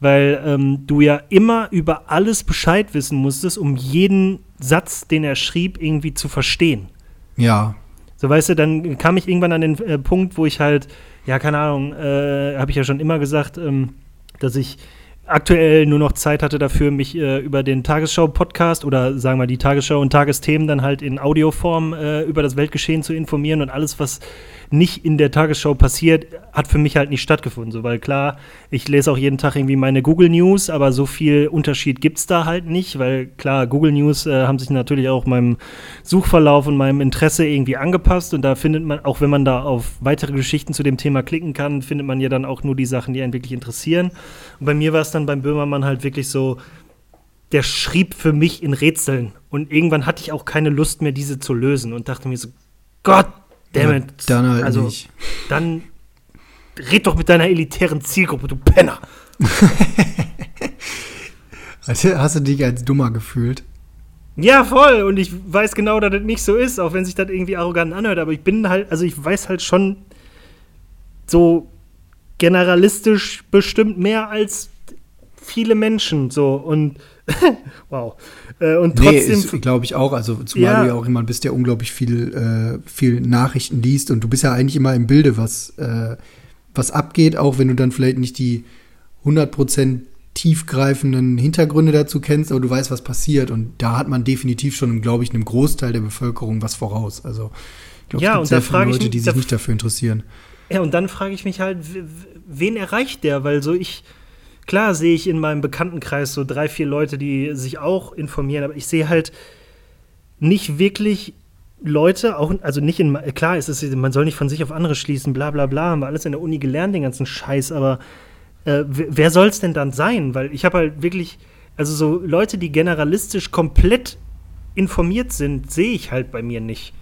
weil ähm, du ja immer über alles Bescheid wissen musstest, um jeden Satz, den er schrieb, irgendwie zu verstehen. Ja. So, weißt du, dann kam ich irgendwann an den äh, Punkt, wo ich halt, ja, keine Ahnung, äh, habe ich ja schon immer gesagt, ähm, dass ich aktuell nur noch Zeit hatte dafür, mich äh, über den Tagesschau-Podcast oder sagen wir die Tagesschau und Tagesthemen dann halt in Audioform äh, über das Weltgeschehen zu informieren und alles, was nicht in der Tagesschau passiert, hat für mich halt nicht stattgefunden. So, weil klar, ich lese auch jeden Tag irgendwie meine Google News, aber so viel Unterschied gibt es da halt nicht, weil klar, Google News äh, haben sich natürlich auch meinem Suchverlauf und meinem Interesse irgendwie angepasst und da findet man, auch wenn man da auf weitere Geschichten zu dem Thema klicken kann, findet man ja dann auch nur die Sachen, die einen wirklich interessieren. Und bei mir war es dann beim Böhmermann halt wirklich so, der schrieb für mich in Rätseln und irgendwann hatte ich auch keine Lust mehr, diese zu lösen und dachte mir so, Gott damn it. Dann halt also, nicht. dann red doch mit deiner elitären Zielgruppe, du Penner. Also, hast du dich als dummer gefühlt? Ja, voll. Und ich weiß genau, dass das nicht so ist, auch wenn sich das irgendwie arrogant anhört. Aber ich bin halt, also ich weiß halt schon so generalistisch bestimmt mehr als viele Menschen. So und wow. Äh, und trotzdem. nee, glaube ich auch. Also zumal Ja. du ja auch jemand bist, der unglaublich viel, äh, viel Nachrichten liest und du bist ja eigentlich immer im Bilde, was, äh, was abgeht, auch wenn du dann vielleicht nicht die 100% tiefgreifenden Hintergründe dazu kennst, aber du weißt, was passiert und da hat man definitiv schon, glaube ich, einem Großteil der Bevölkerung was voraus. Also ich glaube, Ja, es gibt sehr da viele Leute, mich- die sich nicht dafür interessieren. Ja, und dann frage ich mich halt, wen erreicht der? Weil so ich, klar sehe ich in meinem Bekanntenkreis so drei, vier Leute, die sich auch informieren, aber ich sehe halt nicht wirklich Leute, auch, also nicht in, klar ist es, man soll nicht von sich auf andere schließen, bla bla bla, haben wir alles in der Uni gelernt, den ganzen Scheiß, aber äh, wer soll es denn dann sein? Weil ich habe halt wirklich, also so Leute, die generalistisch komplett informiert sind, sehe ich halt bei mir nicht.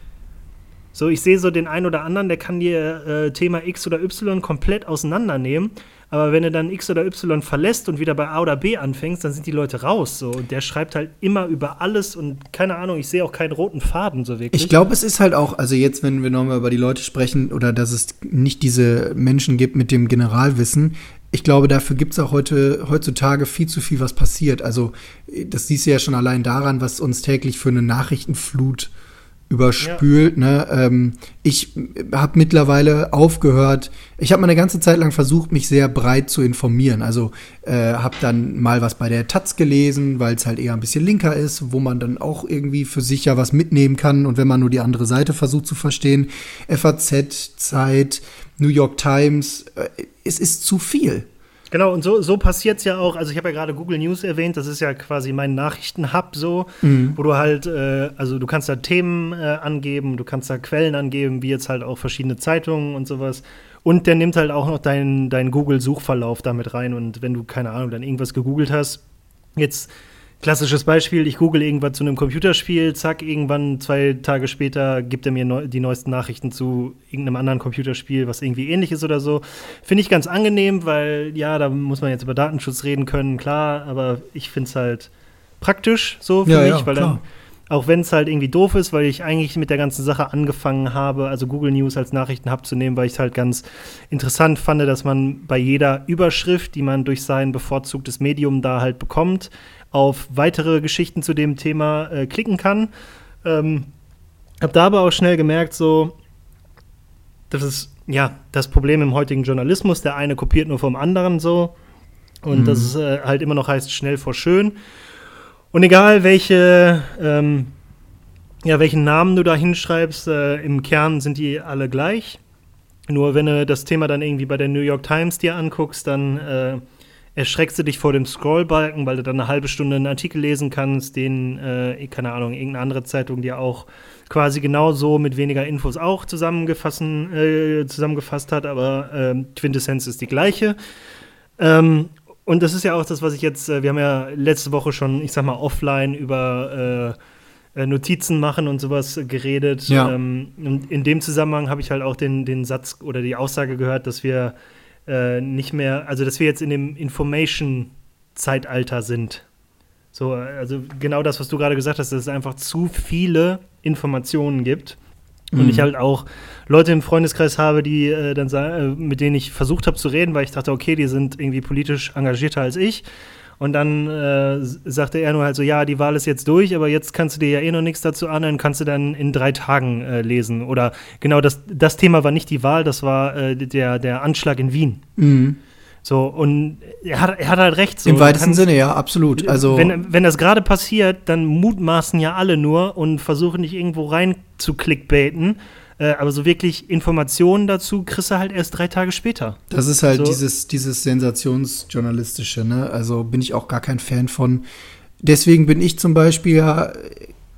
So, ich sehe so den einen oder anderen, der kann dir äh, Thema X oder Y komplett auseinandernehmen. Aber wenn du dann X oder Y verlässt und wieder bei A oder B anfängst, dann sind die Leute raus. So. Und der schreibt halt immer über alles und keine Ahnung, ich sehe auch keinen roten Faden so wirklich. Ich glaube, es ist halt auch, also jetzt, wenn wir nochmal über die Leute sprechen oder dass es nicht diese Menschen gibt mit dem Generalwissen, ich glaube, dafür gibt es auch heute, heutzutage viel zu viel, was passiert. Also, das siehst du ja schon allein daran, was uns täglich für eine Nachrichtenflut überspült. Ja. Ne? Ähm, ich habe mittlerweile aufgehört. Ich habe mal eine ganze Zeit lang versucht, mich sehr breit zu informieren. Also äh, habe dann mal was bei der Taz gelesen, weil es halt eher ein bisschen linker ist, wo man dann auch irgendwie für sich ja was mitnehmen kann. Und wenn man nur die andere Seite versucht zu verstehen, FAZ, Zeit, New York Times, äh, es ist zu viel. Genau, und so, so passiert es ja auch. Also, ich habe ja gerade Google News erwähnt, das ist ja quasi mein Nachrichtenhub so, mhm. wo du halt, äh, also du kannst da Themen äh, angeben, du kannst da Quellen angeben, wie jetzt halt auch verschiedene Zeitungen und sowas. Und der nimmt halt auch noch deinen dein Google-Suchverlauf damit rein. Und wenn du, keine Ahnung, dann irgendwas gegoogelt hast, jetzt Klassisches Beispiel, ich google irgendwas zu einem Computerspiel, zack, irgendwann zwei Tage später gibt er mir neu, die neuesten Nachrichten zu irgendeinem anderen Computerspiel, was irgendwie ähnlich ist oder so. Finde ich ganz angenehm, weil ja, da muss man jetzt über Datenschutz reden können, klar, aber ich finde es halt praktisch so für ja, mich, ja, weil klar. dann, auch wenn es halt irgendwie doof ist, weil ich eigentlich mit der ganzen Sache angefangen habe, also Google News als Nachrichtenhub zu nehmen, weil ich es halt ganz interessant fand, dass man bei jeder Überschrift, die man durch sein bevorzugtes Medium da halt bekommt, auf weitere Geschichten zu dem Thema äh, klicken kann. Ähm, habe da aber auch schnell gemerkt, so, das ist ja das Problem im heutigen Journalismus. Der eine kopiert nur vom anderen so. Und mhm. das ist, äh, halt immer noch heißt schnell vor schön. Und egal welche, ähm, ja, welchen Namen du da hinschreibst, äh, im Kern sind die alle gleich. Nur wenn du das Thema dann irgendwie bei der New York Times dir anguckst, dann äh, erschreckst du dich vor dem Scrollbalken, weil du dann eine halbe Stunde einen Artikel lesen kannst, den, äh, keine Ahnung, irgendeine andere Zeitung dir auch quasi genauso mit weniger Infos auch zusammengefasst, äh, zusammengefasst hat, aber äh, Quintessenz ist die gleiche. Ähm, und das ist ja auch das, was ich jetzt, äh, wir haben ja letzte Woche schon, ich sag mal, offline über äh, äh, Notizen machen und sowas geredet. Ja. Ähm, und in dem Zusammenhang habe ich halt auch den, den Satz oder die Aussage gehört, dass wir äh, nicht mehr, also dass wir jetzt in dem Information-Zeitalter sind. So, also genau das, was du gerade gesagt hast, dass es einfach zu viele Informationen gibt. Und mhm. ich halt auch Leute im Freundeskreis habe, die äh, dann äh, mit denen ich versucht habe zu reden, weil ich dachte, okay, die sind irgendwie politisch engagierter als ich. Und dann äh, sagte er nur halt so, ja, die Wahl ist jetzt durch, aber jetzt kannst du dir ja eh noch nichts dazu anhören, kannst du dann in drei Tagen äh, lesen. Oder genau, das, das Thema war nicht die Wahl, das war äh, der, der Anschlag in Wien. Mhm. So, und er hat, er hat halt recht. So. Im weitesten kannst, Sinne, ja, absolut. Also wenn, wenn das gerade passiert, dann mutmaßen ja alle nur und versuchen nicht irgendwo rein zu clickbaiten. Äh, aber so wirklich Informationen dazu kriegst du halt erst drei Tage später. Das ist halt so. dieses, dieses Sensationsjournalistische, ne? Also bin ich auch gar kein Fan von. Deswegen bin ich zum Beispiel ja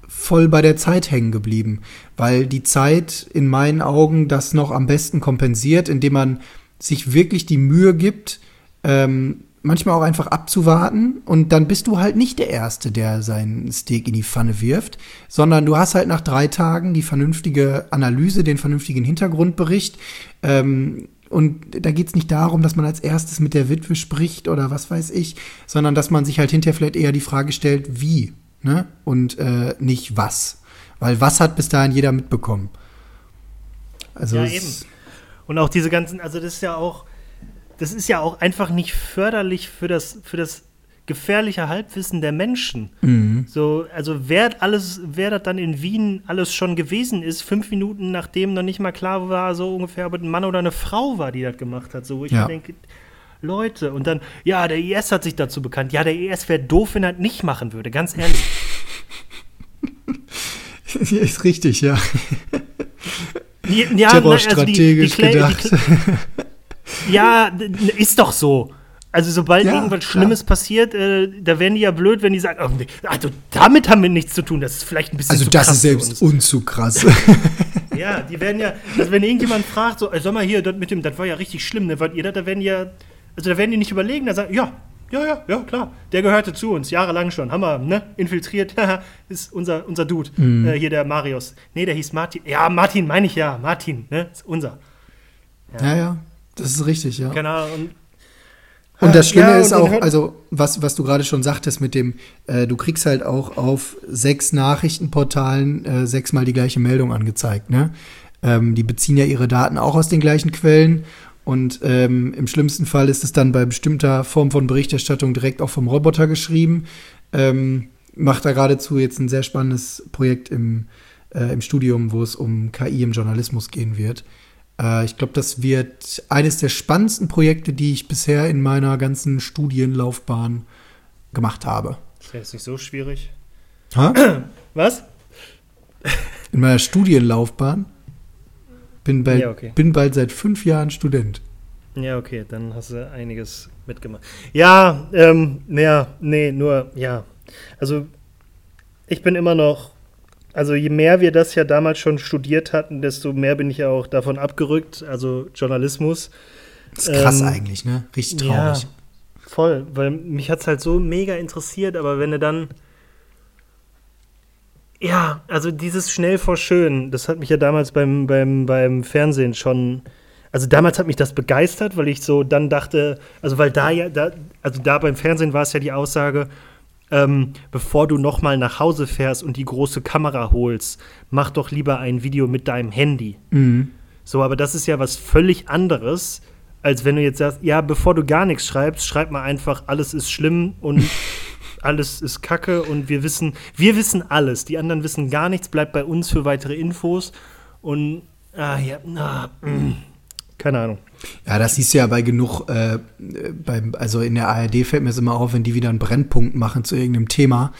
voll bei der Zeit hängen geblieben, weil die Zeit in meinen Augen das noch am besten kompensiert, indem man sich wirklich die Mühe gibt, ähm, manchmal auch einfach abzuwarten und dann bist du halt nicht der Erste, der seinen Steak in die Pfanne wirft, sondern du hast halt nach drei Tagen die vernünftige Analyse, den vernünftigen Hintergrundbericht. Ähm, und da geht es nicht darum, dass man als erstes mit der Witwe spricht oder was weiß ich, sondern dass man sich halt hinterher vielleicht eher die Frage stellt, wie, ne? Und äh, nicht was. Weil was hat bis dahin jeder mitbekommen. Also ja, eben. Und auch diese ganzen, also das ist ja auch, das ist ja auch einfach nicht förderlich für das, für das gefährliche Halbwissen der Menschen. Mhm. So, also wer alles, wer das dann in Wien alles schon gewesen ist, fünf Minuten nachdem noch nicht mal klar war, so ungefähr, ob es ein Mann oder eine Frau war, die das gemacht hat. So, ich ja. denke, Leute, und dann, ja, der IS hat sich dazu bekannt. Ja, der IS wäre doof, wenn er das nicht machen würde, ganz ehrlich. ist richtig, ja. ja Terrorstrategisch also die, die, gedacht. Die, ja, ist doch so. Also sobald ja, irgendwas Schlimmes klar. passiert, äh, da werden die ja blöd, wenn die sagen, oh, nee, also damit haben wir nichts zu tun. Das ist vielleicht ein bisschen also zu krass. Also das ist selbst unzu krass. ja, die werden ja, also wenn irgendjemand fragt, so, sag mal hier, das mit dem, das war ja richtig schlimm, ne, ihr, da werden ja, also da werden die nicht überlegen, da sagen, ja, ja, ja, ja, klar. Der gehörte zu uns, jahrelang schon. Haben wir, ne? Infiltriert. ist unser, unser Dude. Mhm. Äh, hier der Marius. Nee, der hieß Martin. Ja, Martin meine ich ja. Martin, ne? Ist unser. Ja, ja. ja. Das ist richtig, ja. Genau. Und, und das Schlimme ja, ist auch, also was, was du gerade schon sagtest mit dem, äh, du kriegst halt auch auf sechs Nachrichtenportalen äh, sechsmal die gleiche Meldung angezeigt, ne? Ähm, die beziehen ja ihre Daten auch aus den gleichen Quellen und ähm, im schlimmsten Fall ist es dann bei bestimmter Form von Berichterstattung direkt auch vom Roboter geschrieben. Ähm, macht da geradezu jetzt ein sehr spannendes Projekt im äh, im Studium, wo es um KI im Journalismus gehen wird. Äh, ich glaube, das wird eines der spannendsten Projekte, die ich bisher in meiner ganzen Studienlaufbahn gemacht habe. Das ist jetzt nicht so schwierig. Ha? Was? In meiner Studienlaufbahn bin, bei, Ja, okay. bin bald seit fünf Jahren Student. Ja, okay, dann hast du einiges mitgemacht. Ja, ähm, ja, nee, nur, ja. Also, ich bin immer noch, also je mehr wir das ja damals schon studiert hatten, desto mehr bin ich ja auch davon abgerückt, also Journalismus. Das ist krass Ähm, eigentlich, ne? Richtig traurig. Ja, voll, weil mich hat es halt so mega interessiert, aber wenn du dann. Ja, also dieses schnell vor schön, das hat mich ja damals beim, beim, beim Fernsehen schon. Also damals hat mich das begeistert, weil ich so dann dachte, also weil da ja, da, also da beim Fernsehen war es ja die Aussage, ähm, bevor du nochmal nach Hause fährst und die große Kamera holst, mach doch lieber ein Video mit deinem Handy. Mhm. So, aber das ist ja was völlig anderes, als wenn du jetzt sagst, ja, bevor du gar nichts schreibst, schreib mal einfach, alles ist schlimm und alles ist Kacke und wir wissen, wir wissen alles. Die anderen wissen gar nichts, bleibt bei uns für weitere Infos und ah ja, ah, mm, keine Ahnung. Ja, das siehst du ja bei genug, äh, beim, also in der ARD fällt mir es immer auf, wenn die wieder einen Brennpunkt machen zu irgendeinem Thema,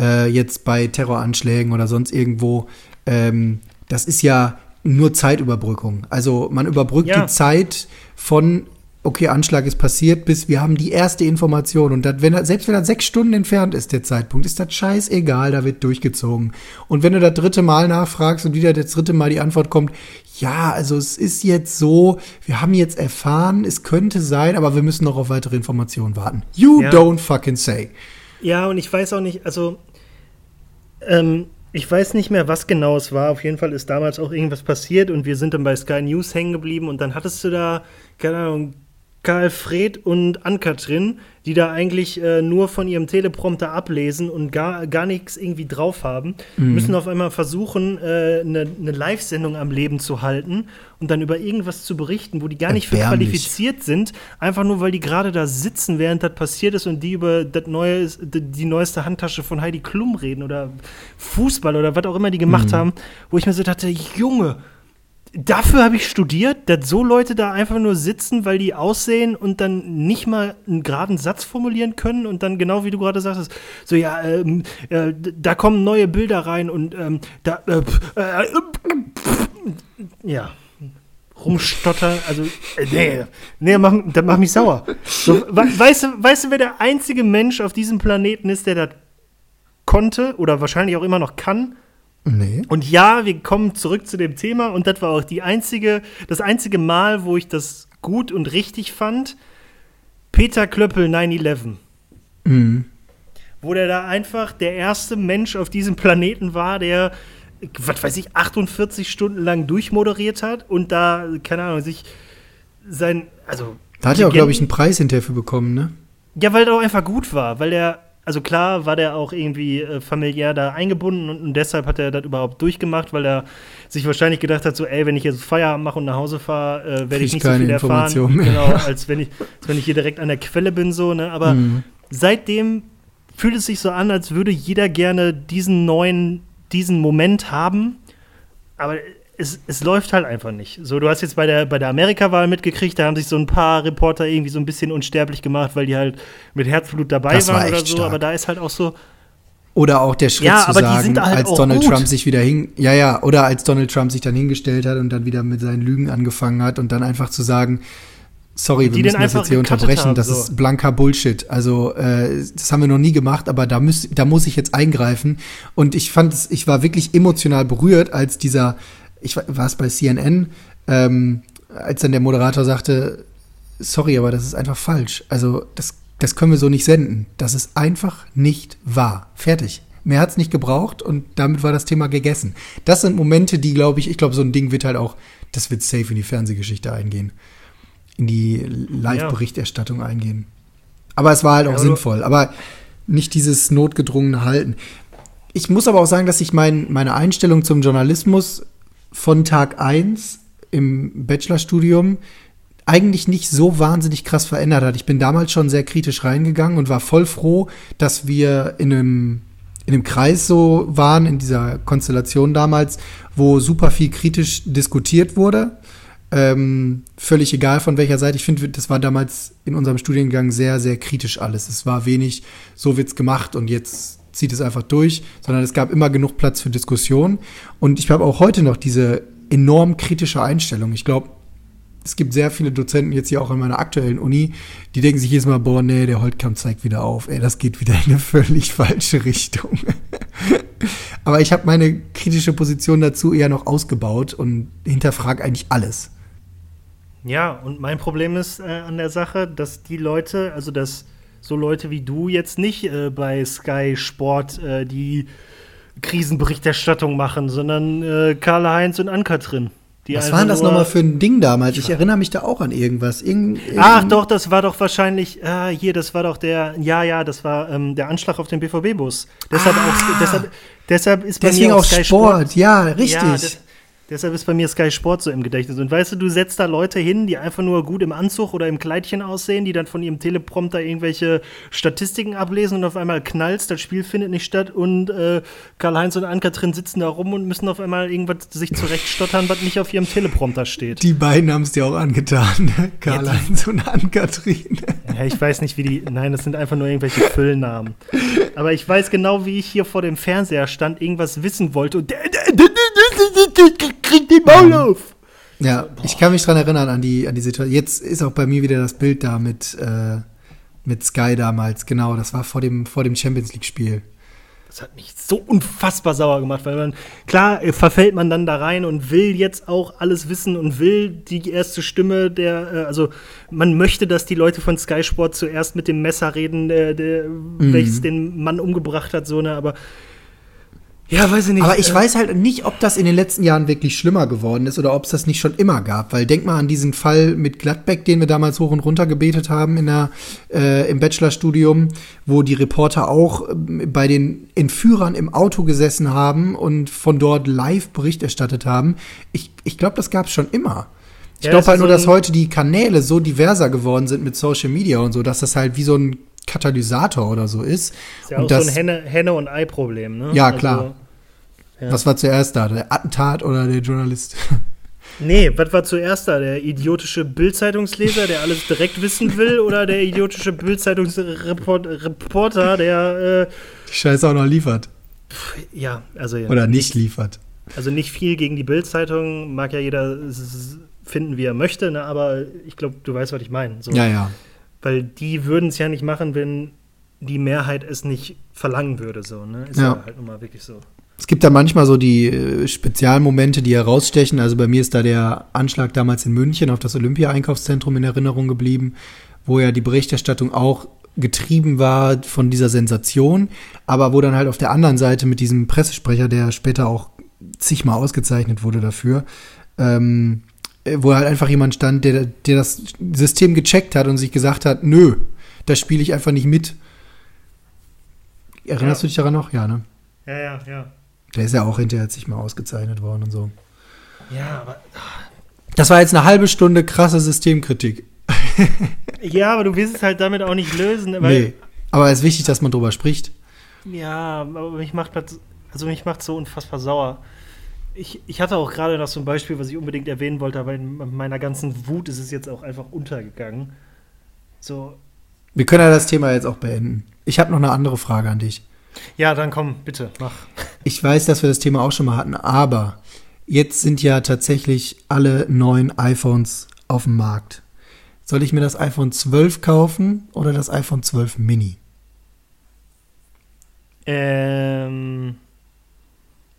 äh, jetzt bei Terroranschlägen oder sonst irgendwo, ähm, das ist ja nur Zeitüberbrückung. Also man überbrückt Ja. die Zeit von, okay, Anschlag ist passiert, bis wir haben die erste Information. Und das, wenn selbst wenn er sechs Stunden entfernt ist, der Zeitpunkt, ist das scheißegal, da wird durchgezogen. Und wenn du das dritte Mal nachfragst und wieder das dritte Mal die Antwort kommt, ja, also es ist jetzt so, wir haben jetzt erfahren, es könnte sein, aber wir müssen noch auf weitere Informationen warten. You Ja. don't fucking say. Ja, und ich weiß auch nicht, also ähm, ich weiß nicht mehr, was genau es war. Auf jeden Fall ist damals auch irgendwas passiert und wir sind dann bei Sky News hängen geblieben und dann hattest du da, keine Ahnung, Karl Fred und Ann-Kathrin, die da eigentlich äh, nur von ihrem Teleprompter ablesen und gar, gar nichts irgendwie drauf haben, müssen auf einmal versuchen, äh, eine eine Live-Sendung am Leben zu halten und dann über irgendwas zu berichten, wo die gar nicht für qualifiziert sind, einfach nur, weil die gerade da sitzen, während das passiert ist und die über das neue, die die neueste Handtasche von Heidi Klum reden oder Fußball oder was auch immer die gemacht haben, wo ich mir so dachte, Junge, dafür habe ich studiert, dass so Leute da einfach nur sitzen, weil die aussehen und dann nicht mal einen geraden Satz formulieren können und dann genau wie du gerade sagtest, so ja, ähm, äh, da kommen neue Bilder rein und ähm, da, äh, äh, ja, rumstotter, also, äh, nee, nee, mach, das macht mich sauer. So, we weißt, du, weißt du, wer der einzige Mensch auf diesem Planeten ist, der das konnte oder wahrscheinlich auch immer noch kann? Nee. Und ja, wir kommen zurück zu dem Thema und das war auch die einzige, das einzige Mal, wo ich das gut und richtig fand. Peter Klöppel 9-11. Mhm. Wo der da einfach der erste Mensch auf diesem Planeten war, der, was weiß ich, 48 Stunden lang durchmoderiert hat und da, keine Ahnung, sich sein, also. Da hat er auch, glaube ich, einen Preis hinterher für bekommen, ne? ja, weil der auch einfach gut war, weil der, also klar war der auch irgendwie äh, familiär da eingebunden und, und deshalb hat er das überhaupt durchgemacht, weil er sich wahrscheinlich gedacht hat, so, ey, wenn ich jetzt Feierabend mache und nach Hause fahre, äh, werde ich nicht so viel erfahren. Mehr. Genau, als wenn ich, als wenn ich hier direkt an der Quelle bin, so, ne? Aber Mhm. seitdem fühlt es sich so an, als würde jeder gerne diesen neuen, diesen Moment haben, aber es, es läuft halt einfach nicht. So, du hast jetzt bei der, bei der Amerika-Wahl mitgekriegt, da haben sich so ein paar Reporter irgendwie so ein bisschen unsterblich gemacht, weil die halt mit Herzblut dabei Das war waren oder echt so, stark. aber da ist halt auch so, Oder auch der Schritt Ja, zu sagen, halt als Donald gut. Trump sich wieder hin, ja, ja, oder als Donald Trump sich dann hingestellt hat und dann wieder mit seinen Lügen angefangen hat und dann einfach zu sagen, sorry, wir müssen das jetzt hier unterbrechen, haben, das so. ist blanker Bullshit. Also, äh, das haben wir noch nie gemacht, aber da muss, da muss ich jetzt eingreifen. Und ich fand es, ich war wirklich emotional berührt, als dieser, ich war es bei CNN, ähm, als dann der Moderator sagte, sorry, aber das ist einfach falsch. Also, das, das können wir so nicht senden. Das ist einfach nicht wahr. Fertig. Mehr hat's nicht gebraucht und damit war das Thema gegessen. Das sind Momente, die, glaube ich, ich glaube, so ein Ding wird halt auch, das wird safe in die Fernsehgeschichte eingehen. In die Live-Berichterstattung eingehen. Aber es war halt auch Ja, sinnvoll. Aber nicht dieses notgedrungene Halten. Ich muss aber auch sagen, dass sich mein, meine Einstellung zum Journalismus von Tag 1 im Bachelorstudium eigentlich nicht so wahnsinnig krass verändert hat. Ich bin damals schon sehr kritisch reingegangen und war voll froh, dass wir in einem in einem Kreis so waren, in dieser Konstellation damals, wo super viel kritisch diskutiert wurde. Ähm, völlig egal von welcher Seite. Ich finde, das war damals in unserem Studiengang sehr, sehr kritisch alles. Es war wenig, so wird's gemacht und jetzt zieht es einfach durch, sondern es gab immer genug Platz für Diskussion. Und ich habe auch heute noch diese enorm kritische Einstellung. Ich glaube, es gibt sehr viele Dozenten jetzt hier auch in meiner aktuellen Uni, die denken sich jedes Mal, boah, nee, der Holtkamp zeigt wieder auf. Ey, das geht wieder in eine völlig falsche Richtung. Aber ich habe meine kritische Position dazu eher noch ausgebaut und hinterfrage eigentlich alles. Ja, und mein Problem ist äh, an der Sache, dass die Leute, also dass so Leute wie du jetzt nicht äh, bei Sky Sport äh, die Krisenberichterstattung machen, sondern äh, Karl-Heinz und Ann-Kathrin. Was war das nochmal für ein Ding damals? Ich erinnere mich da auch an irgendwas. Irgend, Ach doch, das war doch wahrscheinlich, ah, hier, das war doch der, ja, ja, das war ähm, der Anschlag auf den BVB-Bus. Deshalb, ah, auch, deshalb, deshalb ist bei Deswegen mir auch Sky Sport. Sport. Ja, richtig. Ja, das, Deshalb ist bei mir Sky Sport so im Gedächtnis. Und weißt du, du setzt da Leute hin, die einfach nur gut im Anzug oder im Kleidchen aussehen, die dann von ihrem Teleprompter irgendwelche Statistiken ablesen und auf einmal knallst, das Spiel findet nicht statt und äh, Karl-Heinz und Ann-Kathrin sitzen da rum und müssen auf einmal irgendwas sich zurechtstottern, was nicht auf ihrem Teleprompter steht. Die beiden haben es dir auch angetan, ne? Karl-Heinz ja, und Ann-Kathrin. Ja, ich weiß nicht, wie die. Nein, das sind einfach nur irgendwelche Füllnamen. Aber ich weiß genau, wie ich hier vor dem Fernseher stand, irgendwas wissen wollte und krieg die Maul auf. Ja, Boah. ich kann mich dran erinnern an die, an die Situation. Jetzt ist auch bei mir wieder das Bild da mit, äh, mit Sky damals. Genau, das war vor dem, vor dem Champions League-Spiel. Das hat mich so unfassbar sauer gemacht, weil man, klar, äh, verfällt man dann da rein und will jetzt auch alles wissen und will die erste Stimme der, äh, also man möchte, dass die Leute von Sky Sport zuerst mit dem Messer reden, der, der mhm. welches den Mann umgebracht hat, so, ne, aber ja, weiß ich nicht. Aber ich weiß halt nicht, ob das in den letzten Jahren wirklich schlimmer geworden ist oder ob es das nicht schon immer gab. Weil denk mal an diesen Fall mit Gladbeck, den wir damals hoch und runter gebetet haben in der, äh, im Bachelorstudium, wo die Reporter auch äh, bei den Entführern im Auto gesessen haben und von dort live Bericht erstattet haben. Ich, ich glaube, das gab es schon immer. Ich ja, glaube halt nur, dass heute die Kanäle so diverser geworden sind mit Social Media und so, dass das halt wie so ein Katalysator oder so ist. Ist ja auch das, so ein Henne-, Henne und Ei-Problem, ne? Ja, also, klar. Ja. Was war zuerst da, der Attentat oder der Journalist? Nee, was war zuerst da? Der idiotische Bildzeitungsleser, der alles direkt wissen will, oder der idiotische Bildzeitungsreporter, der äh, die Scheiße auch noch liefert? Ja, also ja. Oder nicht liefert. Also nicht viel gegen die Bildzeitung, mag ja jeder finden, wie er möchte, ne? aber ich glaube, du weißt, was ich meine. So. Ja, ja. Weil die würden es ja nicht machen, wenn die Mehrheit es nicht verlangen würde. So, ne? Ist ja, ja halt nun mal wirklich so. Es gibt da manchmal so die äh, Spezialmomente, die herausstechen. Also bei mir ist da der Anschlag damals in München auf das Olympia-Einkaufszentrum in Erinnerung geblieben, wo ja die Berichterstattung auch getrieben war von dieser Sensation, aber wo dann halt auf der anderen Seite mit diesem Pressesprecher, der später auch zigmal ausgezeichnet wurde dafür, ähm, wo halt einfach jemand stand, der, der das System gecheckt hat und sich gesagt hat, nö, da spiele ich einfach nicht mit. Erinnerst ja. du dich daran noch? Ja, ne? Ja, ja, ja. Der ist ja auch hinterher sich mal ausgezeichnet worden und so. Ja, aber. Das war jetzt eine halbe Stunde krasse Systemkritik. ja, aber du willst es halt damit auch nicht lösen. Weil, nee, aber es ist wichtig, dass man drüber spricht. Ja, aber mich macht das, also mich macht so unfassbar sauer. Ich, ich hatte auch gerade noch so ein Beispiel, was ich unbedingt erwähnen wollte, aber in meiner ganzen Wut ist es jetzt auch einfach untergegangen. So. Wir können ja das Thema jetzt auch beenden. Ich habe noch eine andere Frage an dich. Ja, dann komm, bitte, mach. Ich weiß, dass wir das Thema auch schon mal hatten, aber jetzt sind ja tatsächlich alle neuen iPhones auf dem Markt. Soll ich mir das iPhone 12 kaufen oder das iPhone 12 Mini? Ähm,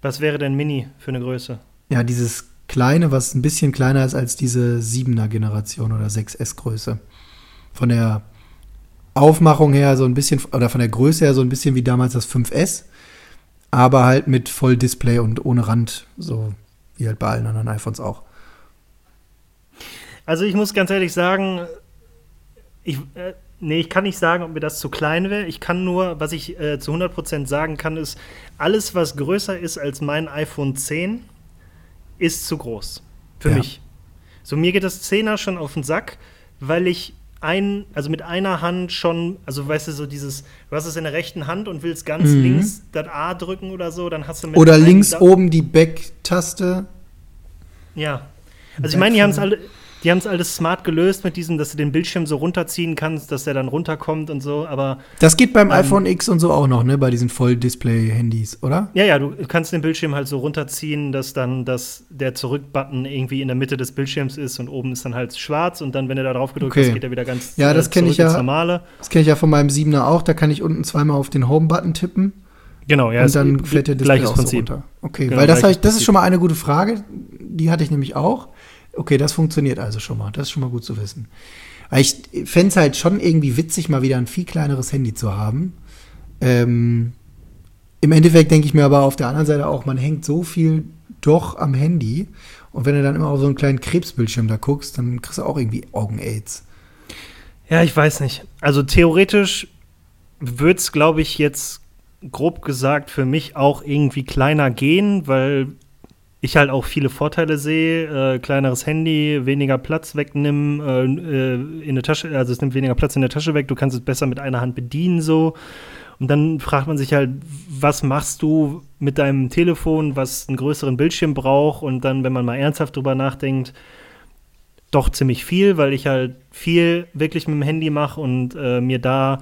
was wäre denn Mini für eine Größe? Ja, dieses kleine, was ein bisschen kleiner ist als diese 7er Generation oder 6S Größe. Von der Aufmachung her so ein bisschen, oder von der Größe her so ein bisschen wie damals das 5S, aber halt mit Volldisplay und ohne Rand, so wie halt bei allen anderen iPhones auch. Also ich muss ganz ehrlich sagen, ich, äh, nee, ich kann nicht sagen, ob mir das zu klein wäre. Ich kann nur, was ich äh, zu 100% sagen kann, ist, alles, was größer ist als mein iPhone 10, ist zu groß. Für ja. mich. So, mir geht das 10er schon auf den Sack, weil ich ein, also mit einer Hand schon, also weißt du, so dieses, du hast es in der rechten Hand und willst ganz mhm. links das A drücken oder so, dann hast du mit Oder links oben die Back-Taste. Ja. Also ich meine, die haben es alle, die haben es alles smart gelöst mit diesem, dass du den Bildschirm so runterziehen kannst, dass der dann runterkommt und so, aber. Das geht beim ähm, iPhone X und so auch noch, ne? Bei diesen Voll-Display-Handys, oder? Ja, ja, du kannst den Bildschirm halt so runterziehen, dass dann das, der Zurück-Button irgendwie in der Mitte des Bildschirms ist und oben ist dann halt schwarz und dann, wenn du da drauf gedrückt okay. hast, geht er wieder ganz Ja, das äh, ich ja. Normale. Das kenne ich ja von meinem 7er auch, da kann ich unten zweimal auf den Home-Button tippen. Genau, ja. Und dann fällt der Display auch so runter. Okay, genau, weil das, ich, das ist schon mal eine gute Frage. Die hatte ich nämlich auch. Okay, das funktioniert also schon mal. Das ist schon mal gut zu wissen. Ich fände es halt schon irgendwie witzig, mal wieder ein viel kleineres Handy zu haben. Ähm, Im Endeffekt denke ich mir aber auf der anderen Seite auch, man hängt so viel doch am Handy. Und wenn du dann immer auf so einen kleinen Krebsbildschirm da guckst, dann kriegst du auch irgendwie Augen-Aids. Ja, ich weiß nicht. Also theoretisch würde es, glaube ich, jetzt grob gesagt für mich auch irgendwie kleiner gehen, weil ich halt auch viele Vorteile sehe. Äh, kleineres Handy, weniger Platz wegnehmen äh, äh, in der Tasche, also es nimmt weniger Platz in der Tasche weg, du kannst es besser mit einer Hand bedienen so. Und dann fragt man sich halt, was machst du mit deinem Telefon, was einen größeren Bildschirm braucht? Und dann, wenn man mal ernsthaft drüber nachdenkt, doch ziemlich viel, weil ich halt viel wirklich mit dem Handy mache und äh, mir da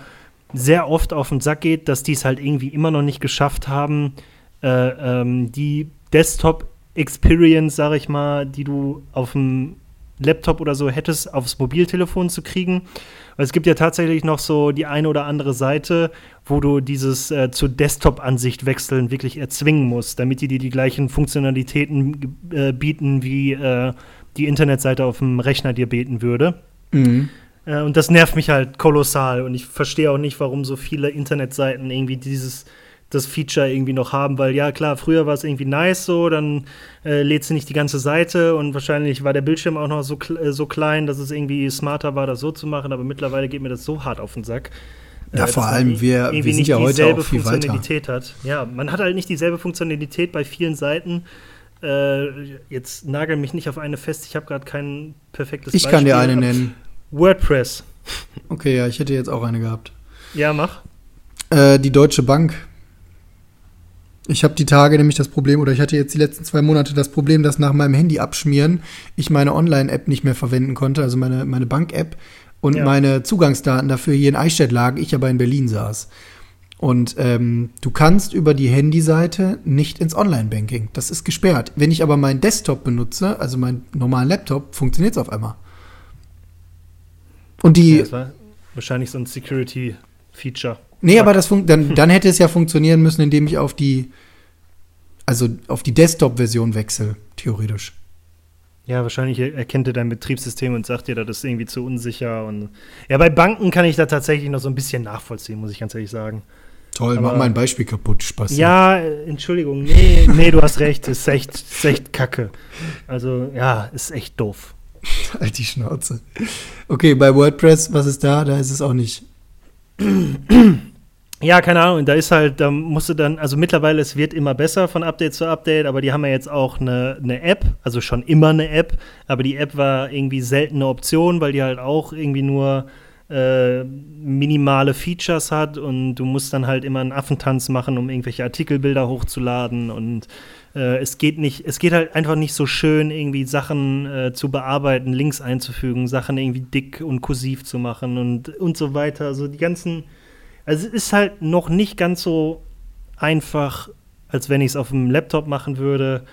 sehr oft auf den Sack geht, dass die es halt irgendwie immer noch nicht geschafft haben, äh, ähm, die Desktop Experience, sag ich mal, die du auf dem Laptop oder so hättest, aufs Mobiltelefon zu kriegen. Weil es gibt ja tatsächlich noch so die eine oder andere Seite, wo du dieses äh, zur Desktop-Ansicht wechseln wirklich erzwingen musst, damit die dir die gleichen Funktionalitäten äh, bieten, wie äh, die Internetseite auf dem Rechner dir beten würde. Mhm. Äh, und das nervt mich halt kolossal. Und ich verstehe auch nicht, warum so viele Internetseiten irgendwie dieses das Feature irgendwie noch haben, weil ja klar, früher war es irgendwie nice so, dann äh, lädst du nicht die ganze Seite und wahrscheinlich war der Bildschirm auch noch so, äh, so klein, dass es irgendwie smarter war, das so zu machen, aber mittlerweile geht mir das so hart auf den Sack. Ja, äh, vor allem, wir, wir sind ja heute auch viel Funktionalität weiter. hat. Ja, man hat halt nicht dieselbe Funktionalität bei vielen Seiten. Äh, jetzt nagel mich nicht auf eine fest, ich habe gerade kein perfektes Ich Beispiel, kann dir eine nennen. WordPress. Okay, ja, ich hätte jetzt auch eine gehabt. Ja, mach. Äh, die Deutsche Bank ich habe die Tage nämlich das Problem, oder ich hatte jetzt die letzten zwei Monate das Problem, dass nach meinem Handy abschmieren ich meine Online-App nicht mehr verwenden konnte, also meine, meine Bank-App und ja. meine Zugangsdaten dafür hier in Eichstätt lagen, ich aber in Berlin saß. Und ähm, du kannst über die Handyseite nicht ins Online-Banking. Das ist gesperrt. Wenn ich aber meinen Desktop benutze, also meinen normalen Laptop, funktioniert es auf einmal. Und die. Ja, das war wahrscheinlich so ein Security-Feature. Nee, aber das dann, dann hätte es ja funktionieren müssen, indem ich auf die, also auf die Desktop-Version wechsle, theoretisch. Ja, wahrscheinlich erkennt er dein Betriebssystem und sagt dir, das ist irgendwie zu unsicher. Und ja, bei Banken kann ich da tatsächlich noch so ein bisschen nachvollziehen, muss ich ganz ehrlich sagen. Toll, Aber, mach mein Beispiel kaputt, Spaß. Ja, Entschuldigung, nee, nee, du hast recht, ist echt, ist echt kacke. Also, ja, ist echt doof. halt die Schnauze. Okay, bei WordPress, was ist da? Da ist es auch nicht ja, keine Ahnung, da ist halt, da musst du dann, also mittlerweile, es wird immer besser von Update zu Update, aber die haben ja jetzt auch eine, eine App, also schon immer eine App, aber die App war irgendwie seltene Option, weil die halt auch irgendwie nur äh, minimale Features hat und du musst dann halt immer einen Affentanz machen, um irgendwelche Artikelbilder hochzuladen und äh, es geht nicht, es geht halt einfach nicht so schön, irgendwie Sachen äh, zu bearbeiten, Links einzufügen, Sachen irgendwie dick und kursiv zu machen und, und so weiter. Also die ganzen, also es ist halt noch nicht ganz so einfach, als wenn ich es auf dem Laptop machen würde.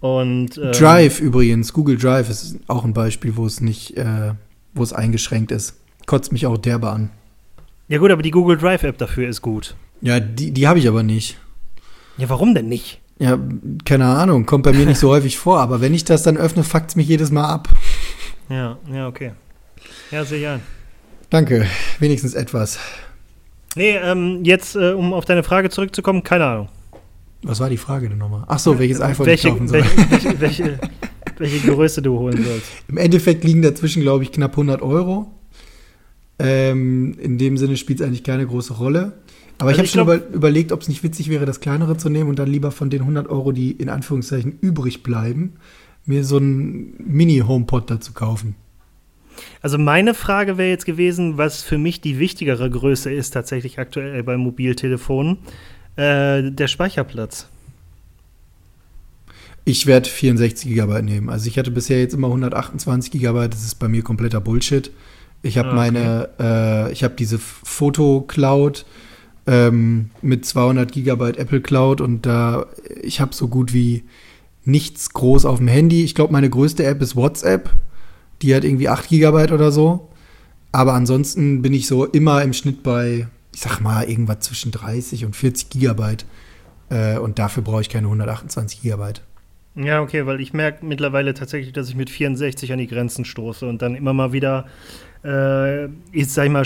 Und, ähm, Drive übrigens, Google Drive ist auch ein Beispiel, wo es nicht, äh, wo es eingeschränkt ist. Kotzt mich auch derbe an. Ja gut, aber die Google Drive App dafür ist gut. Ja, die, die habe ich aber nicht. Ja, warum denn nicht? Ja, keine Ahnung, kommt bei mir nicht so häufig vor, aber wenn ich das dann öffne, fuckt es mich jedes Mal ab. Ja, ja, okay. Ja, sicher. Danke, wenigstens etwas. Nee, ähm, jetzt, äh, um auf deine Frage zurückzukommen, keine Ahnung. Was war die Frage denn nochmal? Ach so, welches iPhone welche, ich kaufen soll. Welche, welche, welche Größe du holen sollst. Im Endeffekt liegen dazwischen, glaube ich, knapp 100 Euro. Ähm, in dem Sinne spielt es eigentlich keine große Rolle. Aber also ich habe schon über, überlegt, ob es nicht witzig wäre, das kleinere zu nehmen und dann lieber von den 100 Euro, die in Anführungszeichen übrig bleiben, mir so einen Mini-HomePod dazu kaufen. Also meine Frage wäre jetzt gewesen, was für mich die wichtigere Größe ist tatsächlich aktuell bei Mobiltelefonen. Äh, der Speicherplatz. Ich werde 64 GB nehmen. Also ich hatte bisher jetzt immer 128 GB. Das ist bei mir kompletter Bullshit. Ich habe ah, okay. meine, äh, ich habe diese Foto-Cloud ähm, mit 200 GB Apple Cloud und da ich habe so gut wie nichts groß auf dem Handy. Ich glaube, meine größte App ist WhatsApp. Die hat irgendwie 8 GB oder so. Aber ansonsten bin ich so immer im Schnitt bei, ich sag mal, irgendwas zwischen 30 und 40 GB. Äh, und dafür brauche ich keine 128 GB. Ja, okay, weil ich merke mittlerweile tatsächlich, dass ich mit 64 an die Grenzen stoße und dann immer mal wieder, äh, ich sag mal,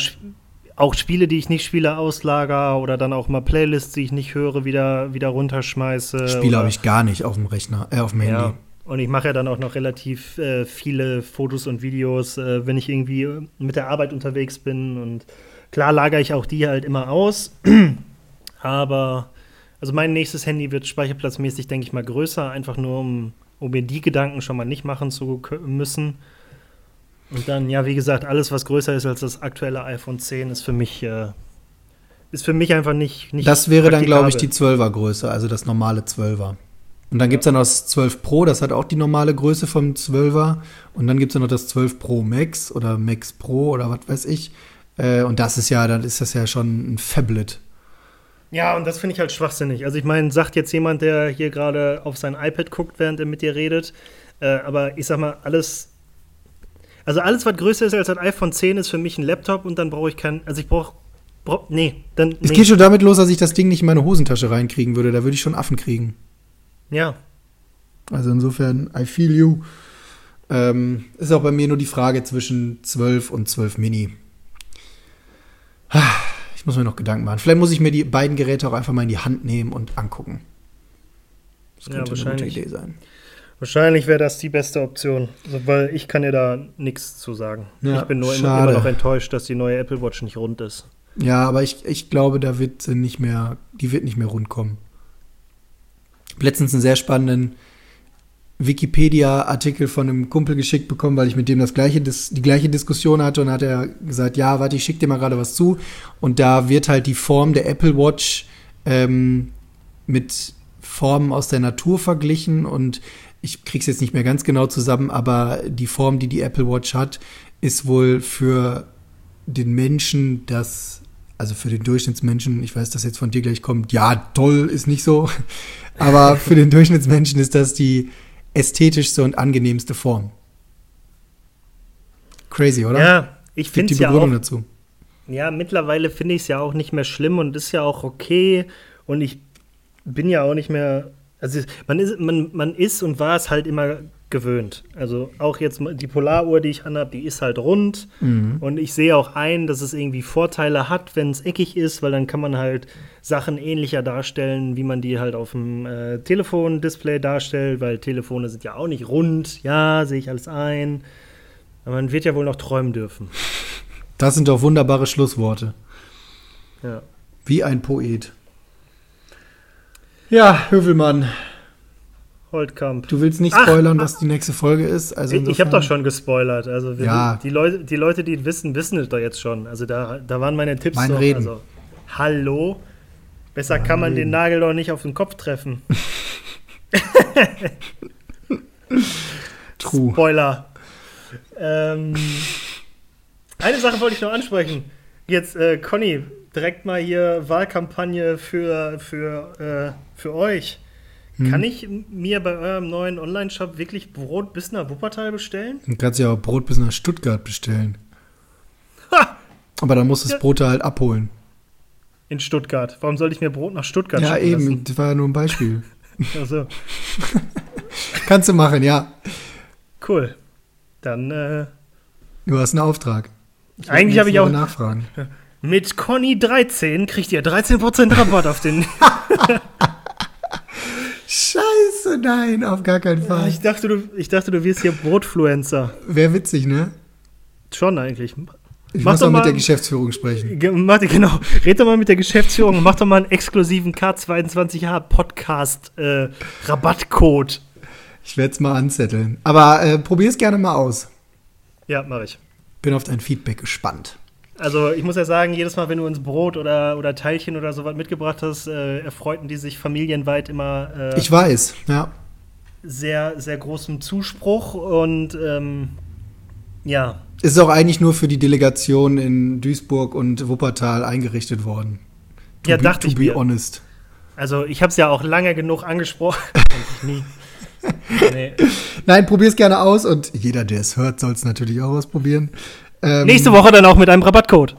auch Spiele, die ich nicht spiele, auslager oder dann auch mal Playlists, die ich nicht höre, wieder, wieder runterschmeiße. Spiele habe ich gar nicht auf dem Rechner, äh, auf dem Handy. Ja. Und ich mache ja dann auch noch relativ äh, viele Fotos und Videos, äh, wenn ich irgendwie mit der Arbeit unterwegs bin. Und klar lagere ich auch die halt immer aus. Aber also mein nächstes Handy wird speicherplatzmäßig, denke ich mal, größer, einfach nur um, um mir die Gedanken schon mal nicht machen zu müssen. Und dann, ja, wie gesagt, alles, was größer ist als das aktuelle iPhone 10, ist für mich, äh, ist für mich einfach nicht. nicht das wäre dann, glaube ich, die 12er Größe, also das normale 12er. Und dann gibt es dann das 12 Pro, das hat auch die normale Größe vom 12er. Und dann gibt es noch das 12 Pro Max oder Max Pro oder was weiß ich. Äh, und das ist ja, dann ist das ja schon ein Phablet. Ja, und das finde ich halt schwachsinnig. Also ich meine, sagt jetzt jemand, der hier gerade auf sein iPad guckt, während er mit dir redet. Äh, aber ich sag mal, alles. Also alles, was größer ist als ein iPhone 10, ist für mich ein Laptop und dann brauche ich kein. Also ich brauche. Brauch, nee, dann. Es geht schon damit los, dass ich das Ding nicht in meine Hosentasche reinkriegen würde. Da würde ich schon Affen kriegen. Ja. Also insofern, I feel you. Ähm, ist auch bei mir nur die Frage zwischen 12 und 12 Mini. Ich muss mir noch Gedanken machen. Vielleicht muss ich mir die beiden Geräte auch einfach mal in die Hand nehmen und angucken. Das könnte ja, eine gute Idee sein. Wahrscheinlich wäre das die beste Option, also, weil ich kann dir da nichts zu sagen. Ja, ich bin nur immer, immer, noch enttäuscht, dass die neue Apple Watch nicht rund ist. Ja, aber ich, ich glaube, da wird sie nicht mehr, die wird nicht mehr rund kommen. Letztens einen sehr spannenden Wikipedia-Artikel von einem Kumpel geschickt bekommen, weil ich mit dem das gleiche, das, die gleiche Diskussion hatte und hat er gesagt, ja, warte, ich schicke dir mal gerade was zu. Und da wird halt die Form der Apple Watch ähm, mit Formen aus der Natur verglichen und ich krieg's jetzt nicht mehr ganz genau zusammen, aber die Form, die die Apple Watch hat, ist wohl für den Menschen das, also für den Durchschnittsmenschen, ich weiß, dass jetzt von dir gleich kommt, ja, toll ist nicht so, aber für den Durchschnittsmenschen ist das die ästhetischste und angenehmste Form. Crazy, oder? Ja, ich finde es ja auch. Dazu. Ja, mittlerweile finde ich es ja auch nicht mehr schlimm und ist ja auch okay. Und ich bin ja auch nicht mehr. Also man ist, man, man ist und war es halt immer gewöhnt. Also auch jetzt die Polaruhr, die ich anhabe, die ist halt rund. Mhm. Und ich sehe auch ein, dass es irgendwie Vorteile hat, wenn es eckig ist, weil dann kann man halt Sachen ähnlicher darstellen, wie man die halt auf dem äh, Telefondisplay darstellt, weil Telefone sind ja auch nicht rund. Ja, sehe ich alles ein. Aber man wird ja wohl noch träumen dürfen. Das sind doch wunderbare Schlussworte. Ja. Wie ein Poet. Ja, Hövelmann. Holtkamp. Du willst nicht spoilern, ach, was die nächste Folge ist? Also ich, ich habe doch schon gespoilert. Also wir, ja. die, Leute, die Leute, die wissen, wissen es doch jetzt schon. Also da, da waren meine Tipps mein doch. Reden. Also, hallo? Besser mein kann man Reden. den Nagel doch nicht auf den Kopf treffen. True. Spoiler. Ähm, eine Sache wollte ich noch ansprechen. Jetzt, äh, Conny, direkt mal hier Wahlkampagne für, für, äh, für euch. Hm. Kann ich mir bei eurem neuen Online-Shop wirklich Brot bis nach Wuppertal bestellen? Du kannst ja auch Brot bis nach Stuttgart bestellen. Ha! Aber dann musst du das Brot da halt abholen. In Stuttgart. Warum sollte ich mir Brot nach Stuttgart Ja, eben. Lassen? Das war ja nur ein Beispiel. Ach Kannst du machen, ja. Cool. Dann, äh, Du hast einen Auftrag. Ich Eigentlich habe ich auch. Nachfragen. Mit Conny 13 kriegt ihr 13% Rabatt auf den. Scheiße, nein, auf gar keinen Fall. Ich, dachte, du, ich dachte, du wirst hier Brotfluencer. Wäre witzig, ne? Schon eigentlich. Ich mach muss doch mal, mit der Geschäftsführung sprechen. Mach, genau, red doch mal mit der Geschäftsführung und mach doch mal einen exklusiven K22H Podcast äh, Rabattcode. Ich werde es mal anzetteln. Aber äh, probier es gerne mal aus. Ja, mache ich. Bin auf dein Feedback gespannt. Also ich muss ja sagen, jedes Mal, wenn du uns Brot oder, oder Teilchen oder sowas mitgebracht hast, äh, erfreuten die sich familienweit immer äh, ich weiß, ja. sehr, sehr großem Zuspruch und ähm, ja. Ist auch eigentlich nur für die Delegation in Duisburg und Wuppertal eingerichtet worden. To ja, be, dachte to ich be mir. honest. Also ich habe es ja auch lange genug angesprochen. nie. Nee. Nein, probier es gerne aus und jeder, der es hört, soll es natürlich auch ausprobieren. Ähm, nächste Woche dann auch mit einem Rabattcode.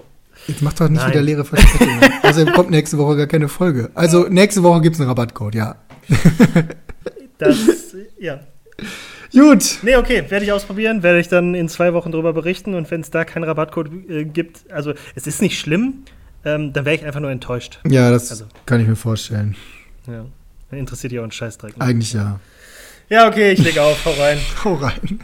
Jetzt macht doch nicht Nein. wieder leere Versprechungen. Außerdem kommt nächste Woche gar keine Folge. Also nächste Woche gibt es einen Rabattcode, ja. Das, ja. Gut. Nee, okay, werde ich ausprobieren, werde ich dann in zwei Wochen darüber berichten und wenn es da keinen Rabattcode äh, gibt, also es ist nicht schlimm, ähm, dann wäre ich einfach nur enttäuscht. Ja, das also. kann ich mir vorstellen. Ja, dann interessiert dich auch ein Scheißdreck. Ne? Eigentlich ja. Ja, okay, ich lege auf, hau rein. hau rein.